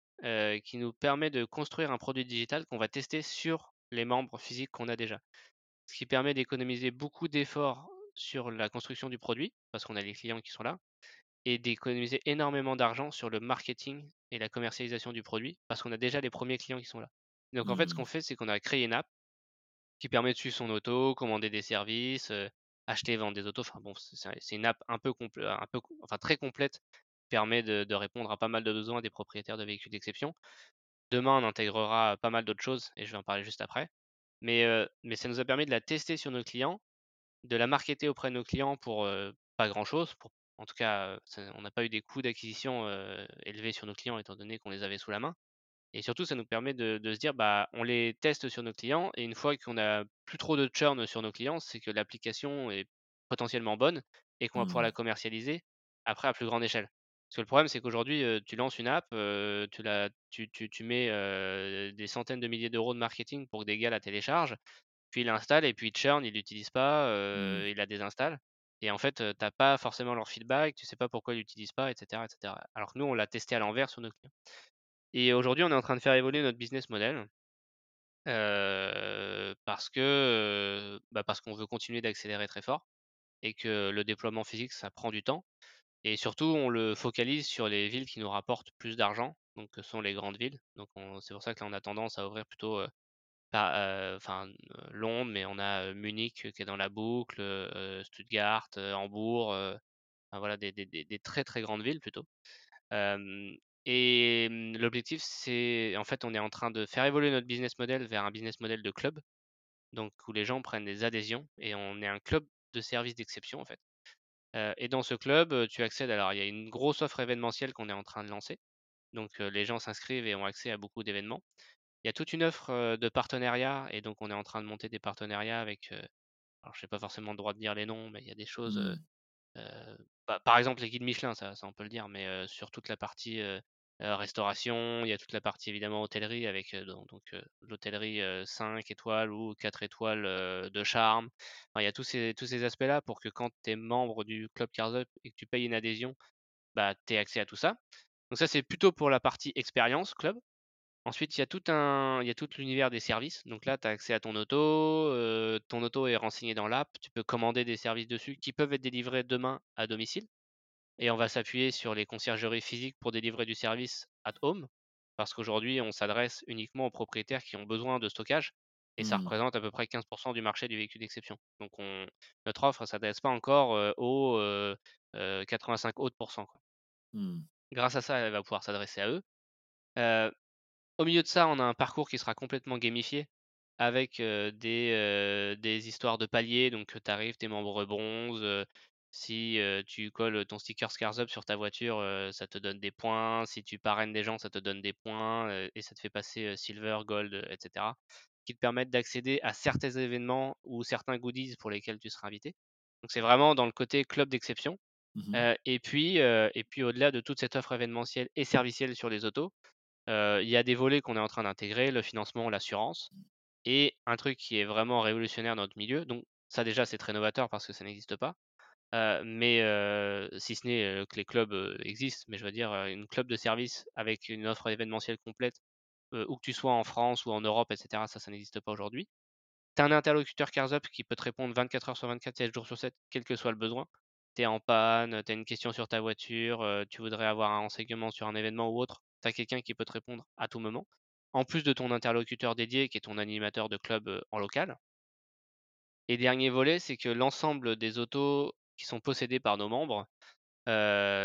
qui nous permet de construire un produit digital qu'on va tester sur les membres physiques qu'on a déjà. Ce qui permet d'économiser beaucoup d'efforts sur la construction du produit, parce qu'on a les clients qui sont là, et d'économiser énormément d'argent sur le marketing et la commercialisation du produit, parce qu'on a déjà les premiers clients qui sont là. Donc en fait, ce Hmm. qu'on fait, c'est qu'on a créé une app qui permet de suivre son auto, commander des services, euh, acheter et vendre des autos. Enfin bon, c'est une app un peu, complè- un peu enfin, très complète, permet de, répondre à pas mal de besoins des propriétaires de véhicules d'exception. Demain, on intégrera pas mal d'autres choses et je vais en parler juste après. Mais, euh, mais ça nous a permis de la tester sur nos clients, de la marketer auprès de nos clients pour euh, pas grand-chose. Pour, en tout cas, euh, on n'a pas eu des coûts d'acquisition euh, élevés sur nos clients étant donné qu'on les avait sous la main. Et surtout, ça nous permet de, de se dire, bah, on les teste sur nos clients et une fois qu'on a plus trop de churn sur nos clients, c'est que l'application est potentiellement bonne et qu'on va pouvoir la commercialiser après à plus grande échelle. Parce que le problème, c'est qu'aujourd'hui, euh, tu lances une app, euh, tu, la, tu, tu, tu mets euh, des centaines de milliers d'euros de marketing pour que des gars la téléchargent, puis il l'installe et puis il churn, il l'utilise pas, Hmm. euh, il la désinstalle. Et en fait, tu n'as pas forcément leur feedback, tu sais pas pourquoi ils l'utilisent pas, etc., etc. Alors que nous, on l'a testé à l'envers sur nos clients. Et aujourd'hui, on est en train de faire évoluer notre business model euh, parce que euh, bah, parce qu'on veut continuer d'accélérer très fort et que le déploiement physique, ça prend du temps. Et surtout, on le focalise sur les villes qui nous rapportent plus d'argent, donc ce sont les grandes villes. Donc c'est pour ça que là, on a tendance à ouvrir plutôt enfin Londres, mais on a Munich qui est dans la boucle, Stuttgart, Hambourg, voilà des, des, des, très très grandes villes plutôt. Et l'objectif, c'est en fait, on est en train de faire évoluer notre business model vers un business model de club, donc où les gens prennent des adhésions et on est un club de services d'exception en fait. et dans ce club, tu accèdes. Alors, il y a une grosse offre événementielle qu'on est en train de lancer. Donc, les gens s'inscrivent et ont accès à beaucoup d'événements. Il y a toute une offre de partenariat et donc on est en train de monter des partenariats avec. alors, je n'ai pas forcément le droit de dire les noms, mais il y a des choses. Mmh. Bah, par exemple, les guides Michelin, ça, ça on peut le dire, mais sur toute la partie restauration, il y a toute la partie évidemment hôtellerie avec donc, l'hôtellerie 5 étoiles ou 4 étoiles de charme. il y a tous ces, tous ces aspects-là pour que quand tu es membre du club Cars Up et que tu payes une adhésion, bah, tu accès à tout ça. Donc ça, c'est plutôt pour la partie expérience club. Ensuite, il y a tout un il y a tout l'univers des services. Donc là, tu as accès à ton auto, ton auto est renseigné dans l'app, tu peux commander des services dessus qui peuvent être délivrés demain à domicile et on va s'appuyer sur les conciergeries physiques pour délivrer du service at home parce qu'aujourd'hui, on s'adresse uniquement aux propriétaires qui ont besoin de stockage et ça mmh. représente à peu près 15% du marché du véhicule d'exception. Donc on notre offre, ne s'adresse pas encore, aux, 85 autres pourcents, mmh. Grâce à ça, elle va pouvoir s'adresser à eux. Au milieu de ça, on a un parcours qui sera complètement gamifié avec des, des histoires de paliers. Donc, tu arrives, tu es membre bronze. Si tu colles ton sticker Scars Up sur ta voiture, ça te donne des points. Si tu parraines des gens, ça te donne des points et ça te fait passer silver, gold, etc. qui te permettent d'accéder à certains événements ou certains goodies pour lesquels tu seras invité. Donc, c'est vraiment dans le côté club d'exception. Mmh et puis, et puis au-delà de toute cette offre événementielle et servicielle sur les autos, il y a des volets qu'on est en train d'intégrer, le financement, l'assurance et un truc qui est vraiment révolutionnaire dans notre milieu, donc ça déjà c'est très novateur parce que ça n'existe pas, mais si ce n'est, que les clubs, existent, mais je veux dire, une club de service avec une offre événementielle complète, où que tu sois en France ou en Europe etc., ça, ça n'existe pas aujourd'hui. Tu as un interlocuteur CarsUp qui peut te répondre 24 heures sur 24, 7 jours sur 7, quel que soit le besoin. Tu es en panne, tu as une question sur ta voiture, tu voudrais avoir un renseignement sur un événement ou autre, tu as quelqu'un qui peut te répondre à tout moment, en plus de ton interlocuteur dédié qui est ton animateur de club en local. Et dernier volet, c'est que l'ensemble des autos qui sont possédées par nos membres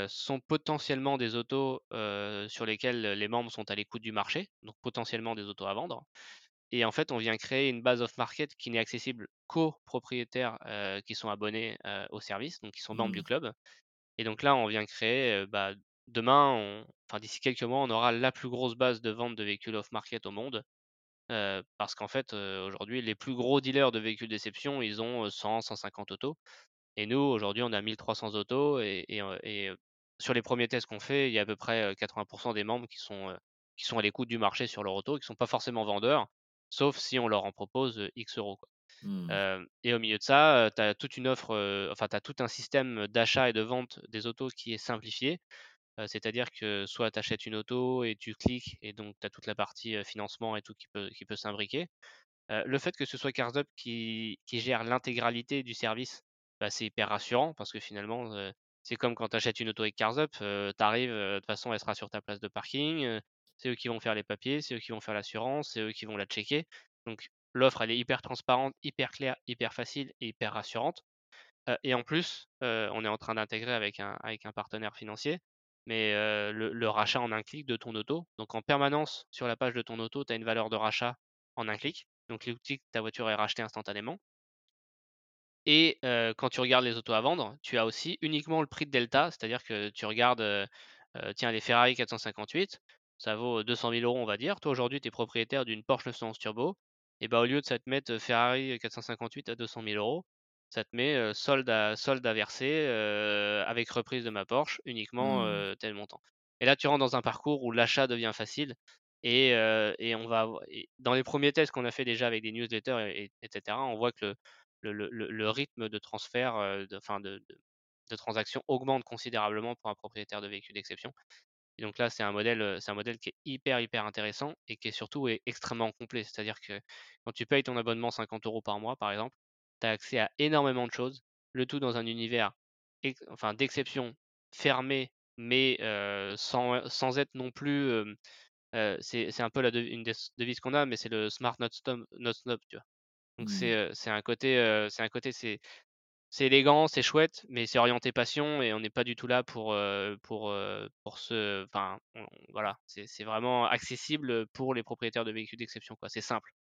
sont potentiellement des autos sur lesquelles les membres sont à l'écoute du marché, donc potentiellement des autos à vendre. Et en fait, on vient créer une base of market qui n'est accessible qu'aux propriétaires qui sont abonnés au service, donc qui sont membres du mmh. club. Et donc là, on vient créer bah, demain, enfin d'ici quelques mois, on aura la plus grosse base de vente de véhicules off-market au monde. parce qu'en fait, aujourd'hui, les plus gros dealers de véhicules d'exception, ils ont 100, 150 autos. Et nous, aujourd'hui, on a 1300 autos. Et, sur les premiers tests qu'on fait, il y a à peu près 80% des membres qui sont, qui sont à l'écoute du marché sur leur auto, qui ne sont pas forcément vendeurs, sauf si on leur en propose X euros. Mmh. et au milieu de ça, tu as toute une offre, enfin, tu as tout un système d'achat et de vente des autos qui est simplifié c'est-à-dire que soit tu achètes une auto et tu cliques et donc tu as toute la partie financement et tout qui peut, qui peut s'imbriquer. le fait que ce soit CarsUp qui, qui gère l'intégralité du service, bah, c'est hyper rassurant parce que finalement, c'est comme quand tu achètes une auto avec CarsUp, tu arrives, de toute façon, elle sera sur ta place de parking, c'est eux qui vont faire les papiers, c'est eux qui vont faire l'assurance, c'est eux qui vont la checker. Donc l'offre, elle est hyper transparente, hyper claire, hyper facile et hyper rassurante. et en plus, on est en train d'intégrer avec un, partenaire financier mais le, rachat en un clic de ton auto. Donc en permanence sur la page de ton auto, tu as une valeur de rachat en un clic. Donc que ta voiture est rachetée instantanément. Et quand tu regardes les autos à vendre, tu as aussi uniquement le prix de delta, c'est-à-dire que tu regardes, tiens, les Ferrari 458, ça vaut 200 000 euros, on va dire. Toi, aujourd'hui, tu es propriétaire d'une Porsche 911 Turbo. Et bah, au lieu de ça te mettre Ferrari 458 à 200 000 euros, ça te met solde, à, solde à verser avec reprise de ma Porsche uniquement mmh. tel montant. Et là, tu rentres dans un parcours où l'achat devient facile et, et on va dans les premiers tests qu'on a fait déjà avec des newsletters, et, etc., on voit que le, le, rythme de transfert, de, enfin de, de, transaction augmente considérablement pour un propriétaire de véhicule d'exception. Et donc là, c'est un modèle, c'est un modèle qui est hyper hyper intéressant et qui est surtout est extrêmement complet. C'est-à-dire que quand tu payes ton abonnement 50 euros par mois, par exemple, tu as accès à énormément de choses, le tout dans un univers enfin, d'exception fermé, mais sans, sans être non plus. c'est c'est un peu la une des devises qu'on a, mais c'est le smart not stop, not stop, tu vois. Donc Mmh. c'est un côté, c'est un côté, c'est c'est élégant, c'est chouette, mais c'est orienté passion et on n'est pas du tout là pour pour pour ce, enfin voilà, c'est c'est vraiment accessible pour les propriétaires de véhicules d'exception quoi. C'est simple.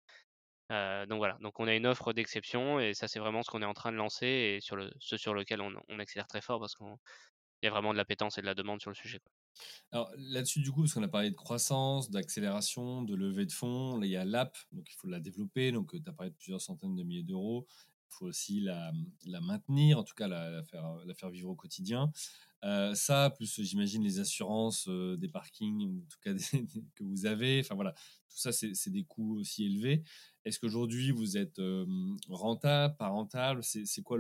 Euh, donc voilà, donc on a une offre d'exception et ça c'est vraiment ce qu'on est en train de lancer et sur le, ce sur lequel on, on accélère très fort parce qu'il y a vraiment de l'appétence et de la demande sur le sujet. Quoi. Alors là-dessus, du coup, parce qu'on a parlé de croissance, d'accélération, de levée de fonds, là, il y a l'app, donc il faut la développer. Donc tu as parlé de plusieurs centaines de milliers d'euros. Il faut aussi la, maintenir, en tout cas la, faire, vivre au quotidien. Euh, ça, plus j'imagine les assurances euh, des parkings, en tout cas <laughs> que vous avez. Enfin voilà, tout ça, c'est des coûts aussi élevés. Est-ce qu'aujourd'hui vous êtes euh, rentable, pas rentable? C'est quoi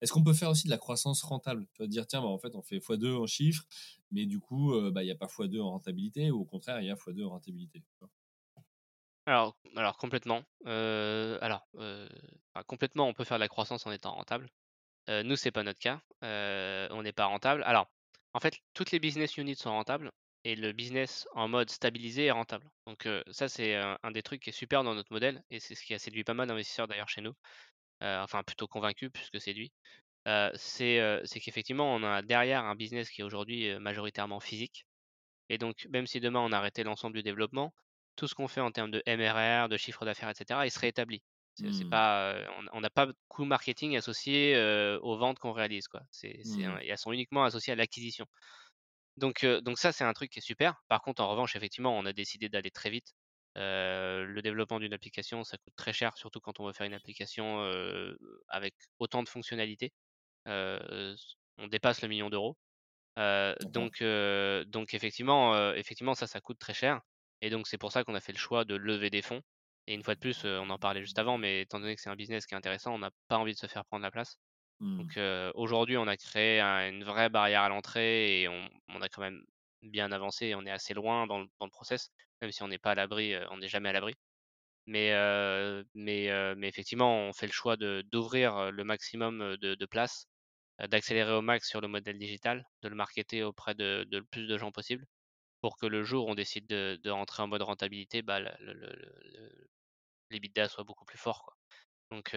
Est-ce qu'on peut faire aussi de la croissance rentable? Tu dire tiens, bah, en fait, on fait x2 en chiffres, mais du coup, bah, il n'y a pas x2 en rentabilité, ou au contraire, il y a x2 en rentabilité. Alors, alors complètement. alors, complètement, on peut faire de la croissance en étant rentable. Euh, nous, c'est pas notre cas. Euh, on n'est pas rentable. Alors, en fait, toutes les business units sont rentables et le business en mode stabilisé est rentable. Donc euh, ça, c'est un, des trucs qui est super dans notre modèle et c'est ce qui a séduit pas mal d'investisseurs d'ailleurs chez nous. enfin, plutôt convaincu plus que séduit. c'est qu'effectivement, on a derrière un business qui est aujourd'hui majoritairement physique. Et donc, même si demain on arrêtait l'ensemble du développement, tout ce qu'on fait en termes de MRR, de chiffre d'affaires, etc., il serait établi. C'est, Mmh. pas, on n'a pas de coût marketing associé aux ventes qu'on réalise. Quoi. Mmh. elles sont uniquement associées à l'acquisition. Donc, donc ça, c'est un truc qui est super. Par contre, en revanche, effectivement, on a décidé d'aller très vite. le développement d'une application, ça coûte très cher, surtout quand on veut faire une application avec autant de fonctionnalités. on dépasse le million d'euros. donc, donc effectivement, effectivement, ça, ça coûte très cher. Et donc, c'est pour ça qu'on a fait le choix de lever des fonds. Et une fois de plus, on en parlait juste avant, mais étant donné que c'est un business qui est intéressant, on n'a pas envie de se faire prendre la place. Mmh. Donc aujourd'hui, on a créé une vraie barrière à l'entrée et on, a quand même bien avancé on est assez loin dans le, process, même si on n'est pas à l'abri, on n'est jamais à l'abri. Mais, mais, mais effectivement, on fait le choix d'ouvrir le maximum de, places, d'accélérer au max sur le modèle digital, de le marketer auprès de, le plus de gens possible pour que le jour où on décide de, rentrer en mode rentabilité, bah, le, le, l'EBITDA soit beaucoup plus fort. Quoi. Donc,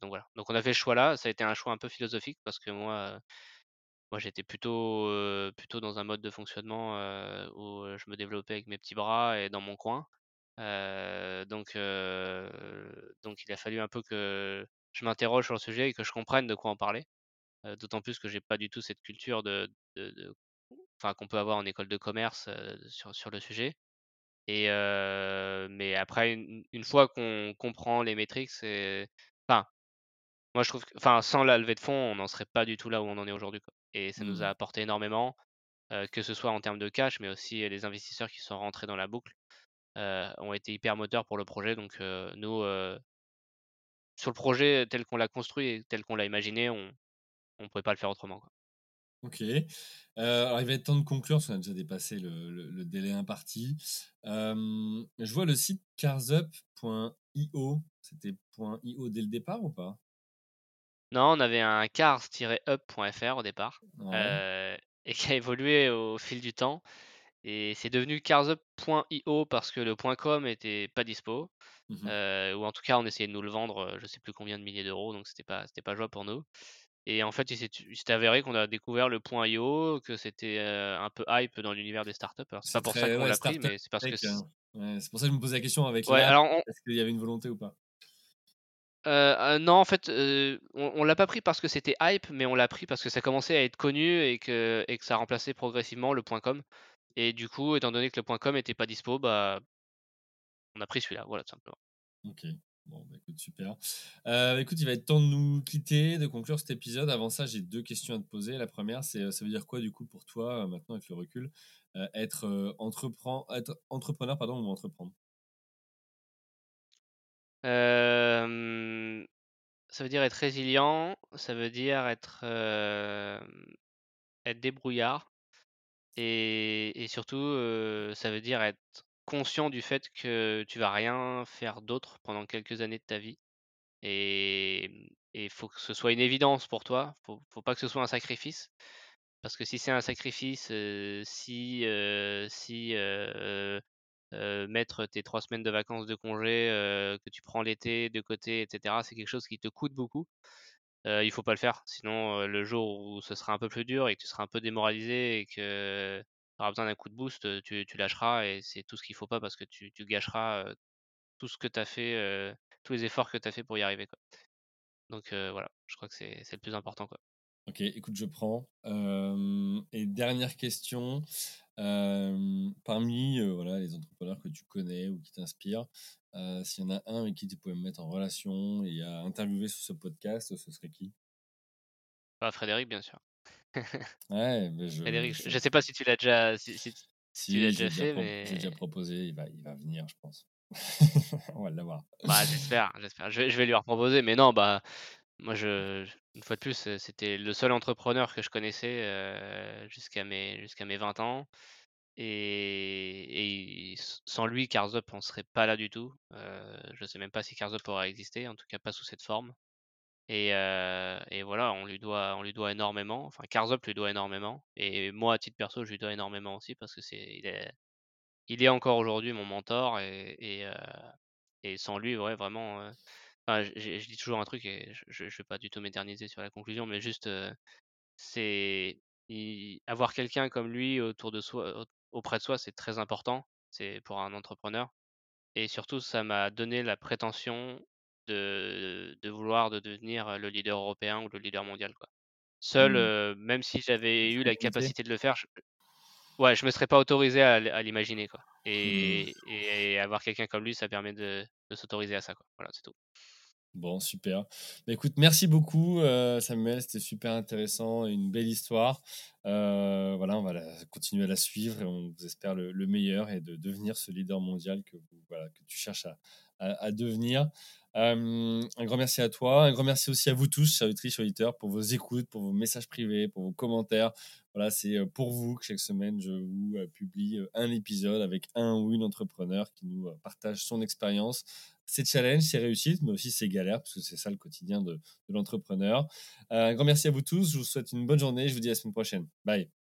donc voilà. Donc on a fait le choix là. Ça a été un choix un peu philosophique parce que moi, moi j'étais plutôt, plutôt dans un mode de fonctionnement où je me développais avec mes petits bras et dans mon coin. donc, donc il a fallu un peu que je m'interroge sur le sujet et que je comprenne de quoi en parler. D'autant plus que j'ai pas du tout cette culture de, de, qu'on peut avoir en école de commerce sur, sur le sujet. Et mais après, une, fois qu'on comprend les métriques, c'est. Enfin, moi je trouve que. Enfin, sans la levée de fonds, on n'en serait pas du tout là où on en est aujourd'hui. Et ça nous a Mmh. apporté énormément, que ce soit en termes de cash, mais aussi les investisseurs qui sont rentrés dans la boucle ont été hyper moteurs pour le projet. Donc, nous, sur le projet tel qu'on l'a construit et tel qu'on l'a imaginé, on ne pouvait pas le faire autrement. Quoi. Ok. Euh, alors, il va être temps de conclure, parce qu'on a déjà dépassé le, le, délai imparti. Euh, je vois le site carsup.io. C'était .io dès le départ ou pas? Non, on avait un cars-up.fr au départ, ouais. euh, et qui a évolué au fil du temps. Et c'est devenu carsup.io parce que le .com était pas dispo. Mmh euh, ou en tout cas, on essayait de nous le vendre, je sais plus combien de milliers d'euros, donc c'était pas, pas jouable pour nous. Et en fait, il s'est avéré qu'on a découvert le point .io, que c'était un peu hype dans l'univers des startups. C'est pas pour ça qu'on l'a pris, mais c'est parce que. Hein. c'est pour ça que je me posais la question avec ouais, alors est-ce qu'il y avait une volonté ou pas? Euh, non, en fait, on, on l'a pas pris parce que c'était hype, mais on l'a pris parce que ça commençait à être connu et que, et que ça remplaçait progressivement le .com. Et du coup, étant donné que le .com était pas dispo, bah, on a pris celui-là, voilà, tout simplement. Ok. Bon, bah, écoute, super. Euh, écoute, il va être temps de nous quitter, de conclure cet épisode. Avant ça, j'ai deux questions à te poser. La première, c'est ça veut dire quoi, du coup, pour toi, maintenant, avec le recul, être, entreprend, être entrepreneur pardon, ou entreprendre? Euh, Ça veut dire être résilient, ça veut dire être, être débrouillard. Et surtout, ça veut dire être conscient du fait que tu vas rien faire d'autre pendant quelques années de ta vie. Et il faut que ce soit une évidence pour toi. Faut, faut pas que ce soit un sacrifice. Parce que si c'est un sacrifice, si, si mettre tes trois semaines de vacances de congé que tu prends l'été de côté, etc., c'est quelque chose qui te coûte beaucoup. il faut pas le faire. Sinon, le jour où ce sera un peu plus dur et que tu seras un peu démoralisé et que tu auras besoin d'un coup de boost, tu, tu lâcheras et c'est tout ce qu'il faut pas parce que tu, tu gâcheras tout ce que tu as fait, tous les efforts que tu as fait pour y arriver. Quoi. Donc voilà, je crois que c'est le plus important. Quoi. Ok, écoute, je prends. et dernière question. parmi voilà, les entrepreneurs que tu connais ou qui t'inspirent, s'il y en a un avec qui tu pouvais me mettre en relation et à interviewer sur ce podcast, ce serait qui? Bah, Frédéric, bien sûr. <laughs> ouais, mais je. Frédéric, je, sais pas si tu l'as déjà, si, si, tu l'as déjà fait, mais. J'ai déjà proposé, il va, il va venir, je pense. <laughs> On va l'avoir. Bah, j'espère, j'espère. Je, je, vais lui reproposer, mais non, bah, moi, je, une fois de plus, c'était le seul entrepreneur que je connaissais jusqu'à mes, jusqu'à mes 20 ans. Et, sans lui, Carzop, on serait pas là du tout. je sais même pas si Carzop aurait existé, en tout cas pas sous cette forme. Et, voilà, on lui doit, on lui doit énormément. Enfin, Carzop lui doit énormément. Et moi, à titre perso, je lui dois énormément aussi parce que c'est, il est, encore aujourd'hui mon mentor. Et, sans lui, vraiment, je, dis toujours un truc et je ne vais pas du tout m'éterniser sur la conclusion, mais juste, c'est avoir quelqu'un comme lui autour de soi, auprès de soi, c'est très important. C'est pour un entrepreneur. Et surtout, ça m'a donné la prétention de, de, vouloir de devenir le leader européen ou le leader mondial. Quoi. Seul, mmh. même si j'avais eu la capacité de le faire, je, ouais, je me serais pas autorisé à, l'imaginer. Quoi. Mmh. Et, et, avoir quelqu'un comme lui, ça permet de, de s'autoriser à ça. Quoi. Voilà, c'est tout. Bon, super. Bah, écoute, merci beaucoup, euh, Samuel. C'était super intéressant une belle histoire. Euh, voilà, on va continuer à la suivre et on vous espère le, meilleur et de devenir ce leader mondial que, voilà, que tu cherches à, à, devenir. Euh, un grand merci à toi. Un grand merci aussi à vous tous, chers auditeurs, pour vos écoutes, pour vos messages privés, pour vos commentaires. Voilà, c'est pour vous que chaque semaine, je vous publie un épisode avec un ou une entrepreneur qui nous partage son expérience c'est challenge, c'est réussite, mais aussi c'est galère, parce que c'est ça le quotidien de, l'entrepreneur. Euh, un grand merci à vous tous. Je vous souhaite une bonne journée. Je vous dis à la semaine prochaine. Bye.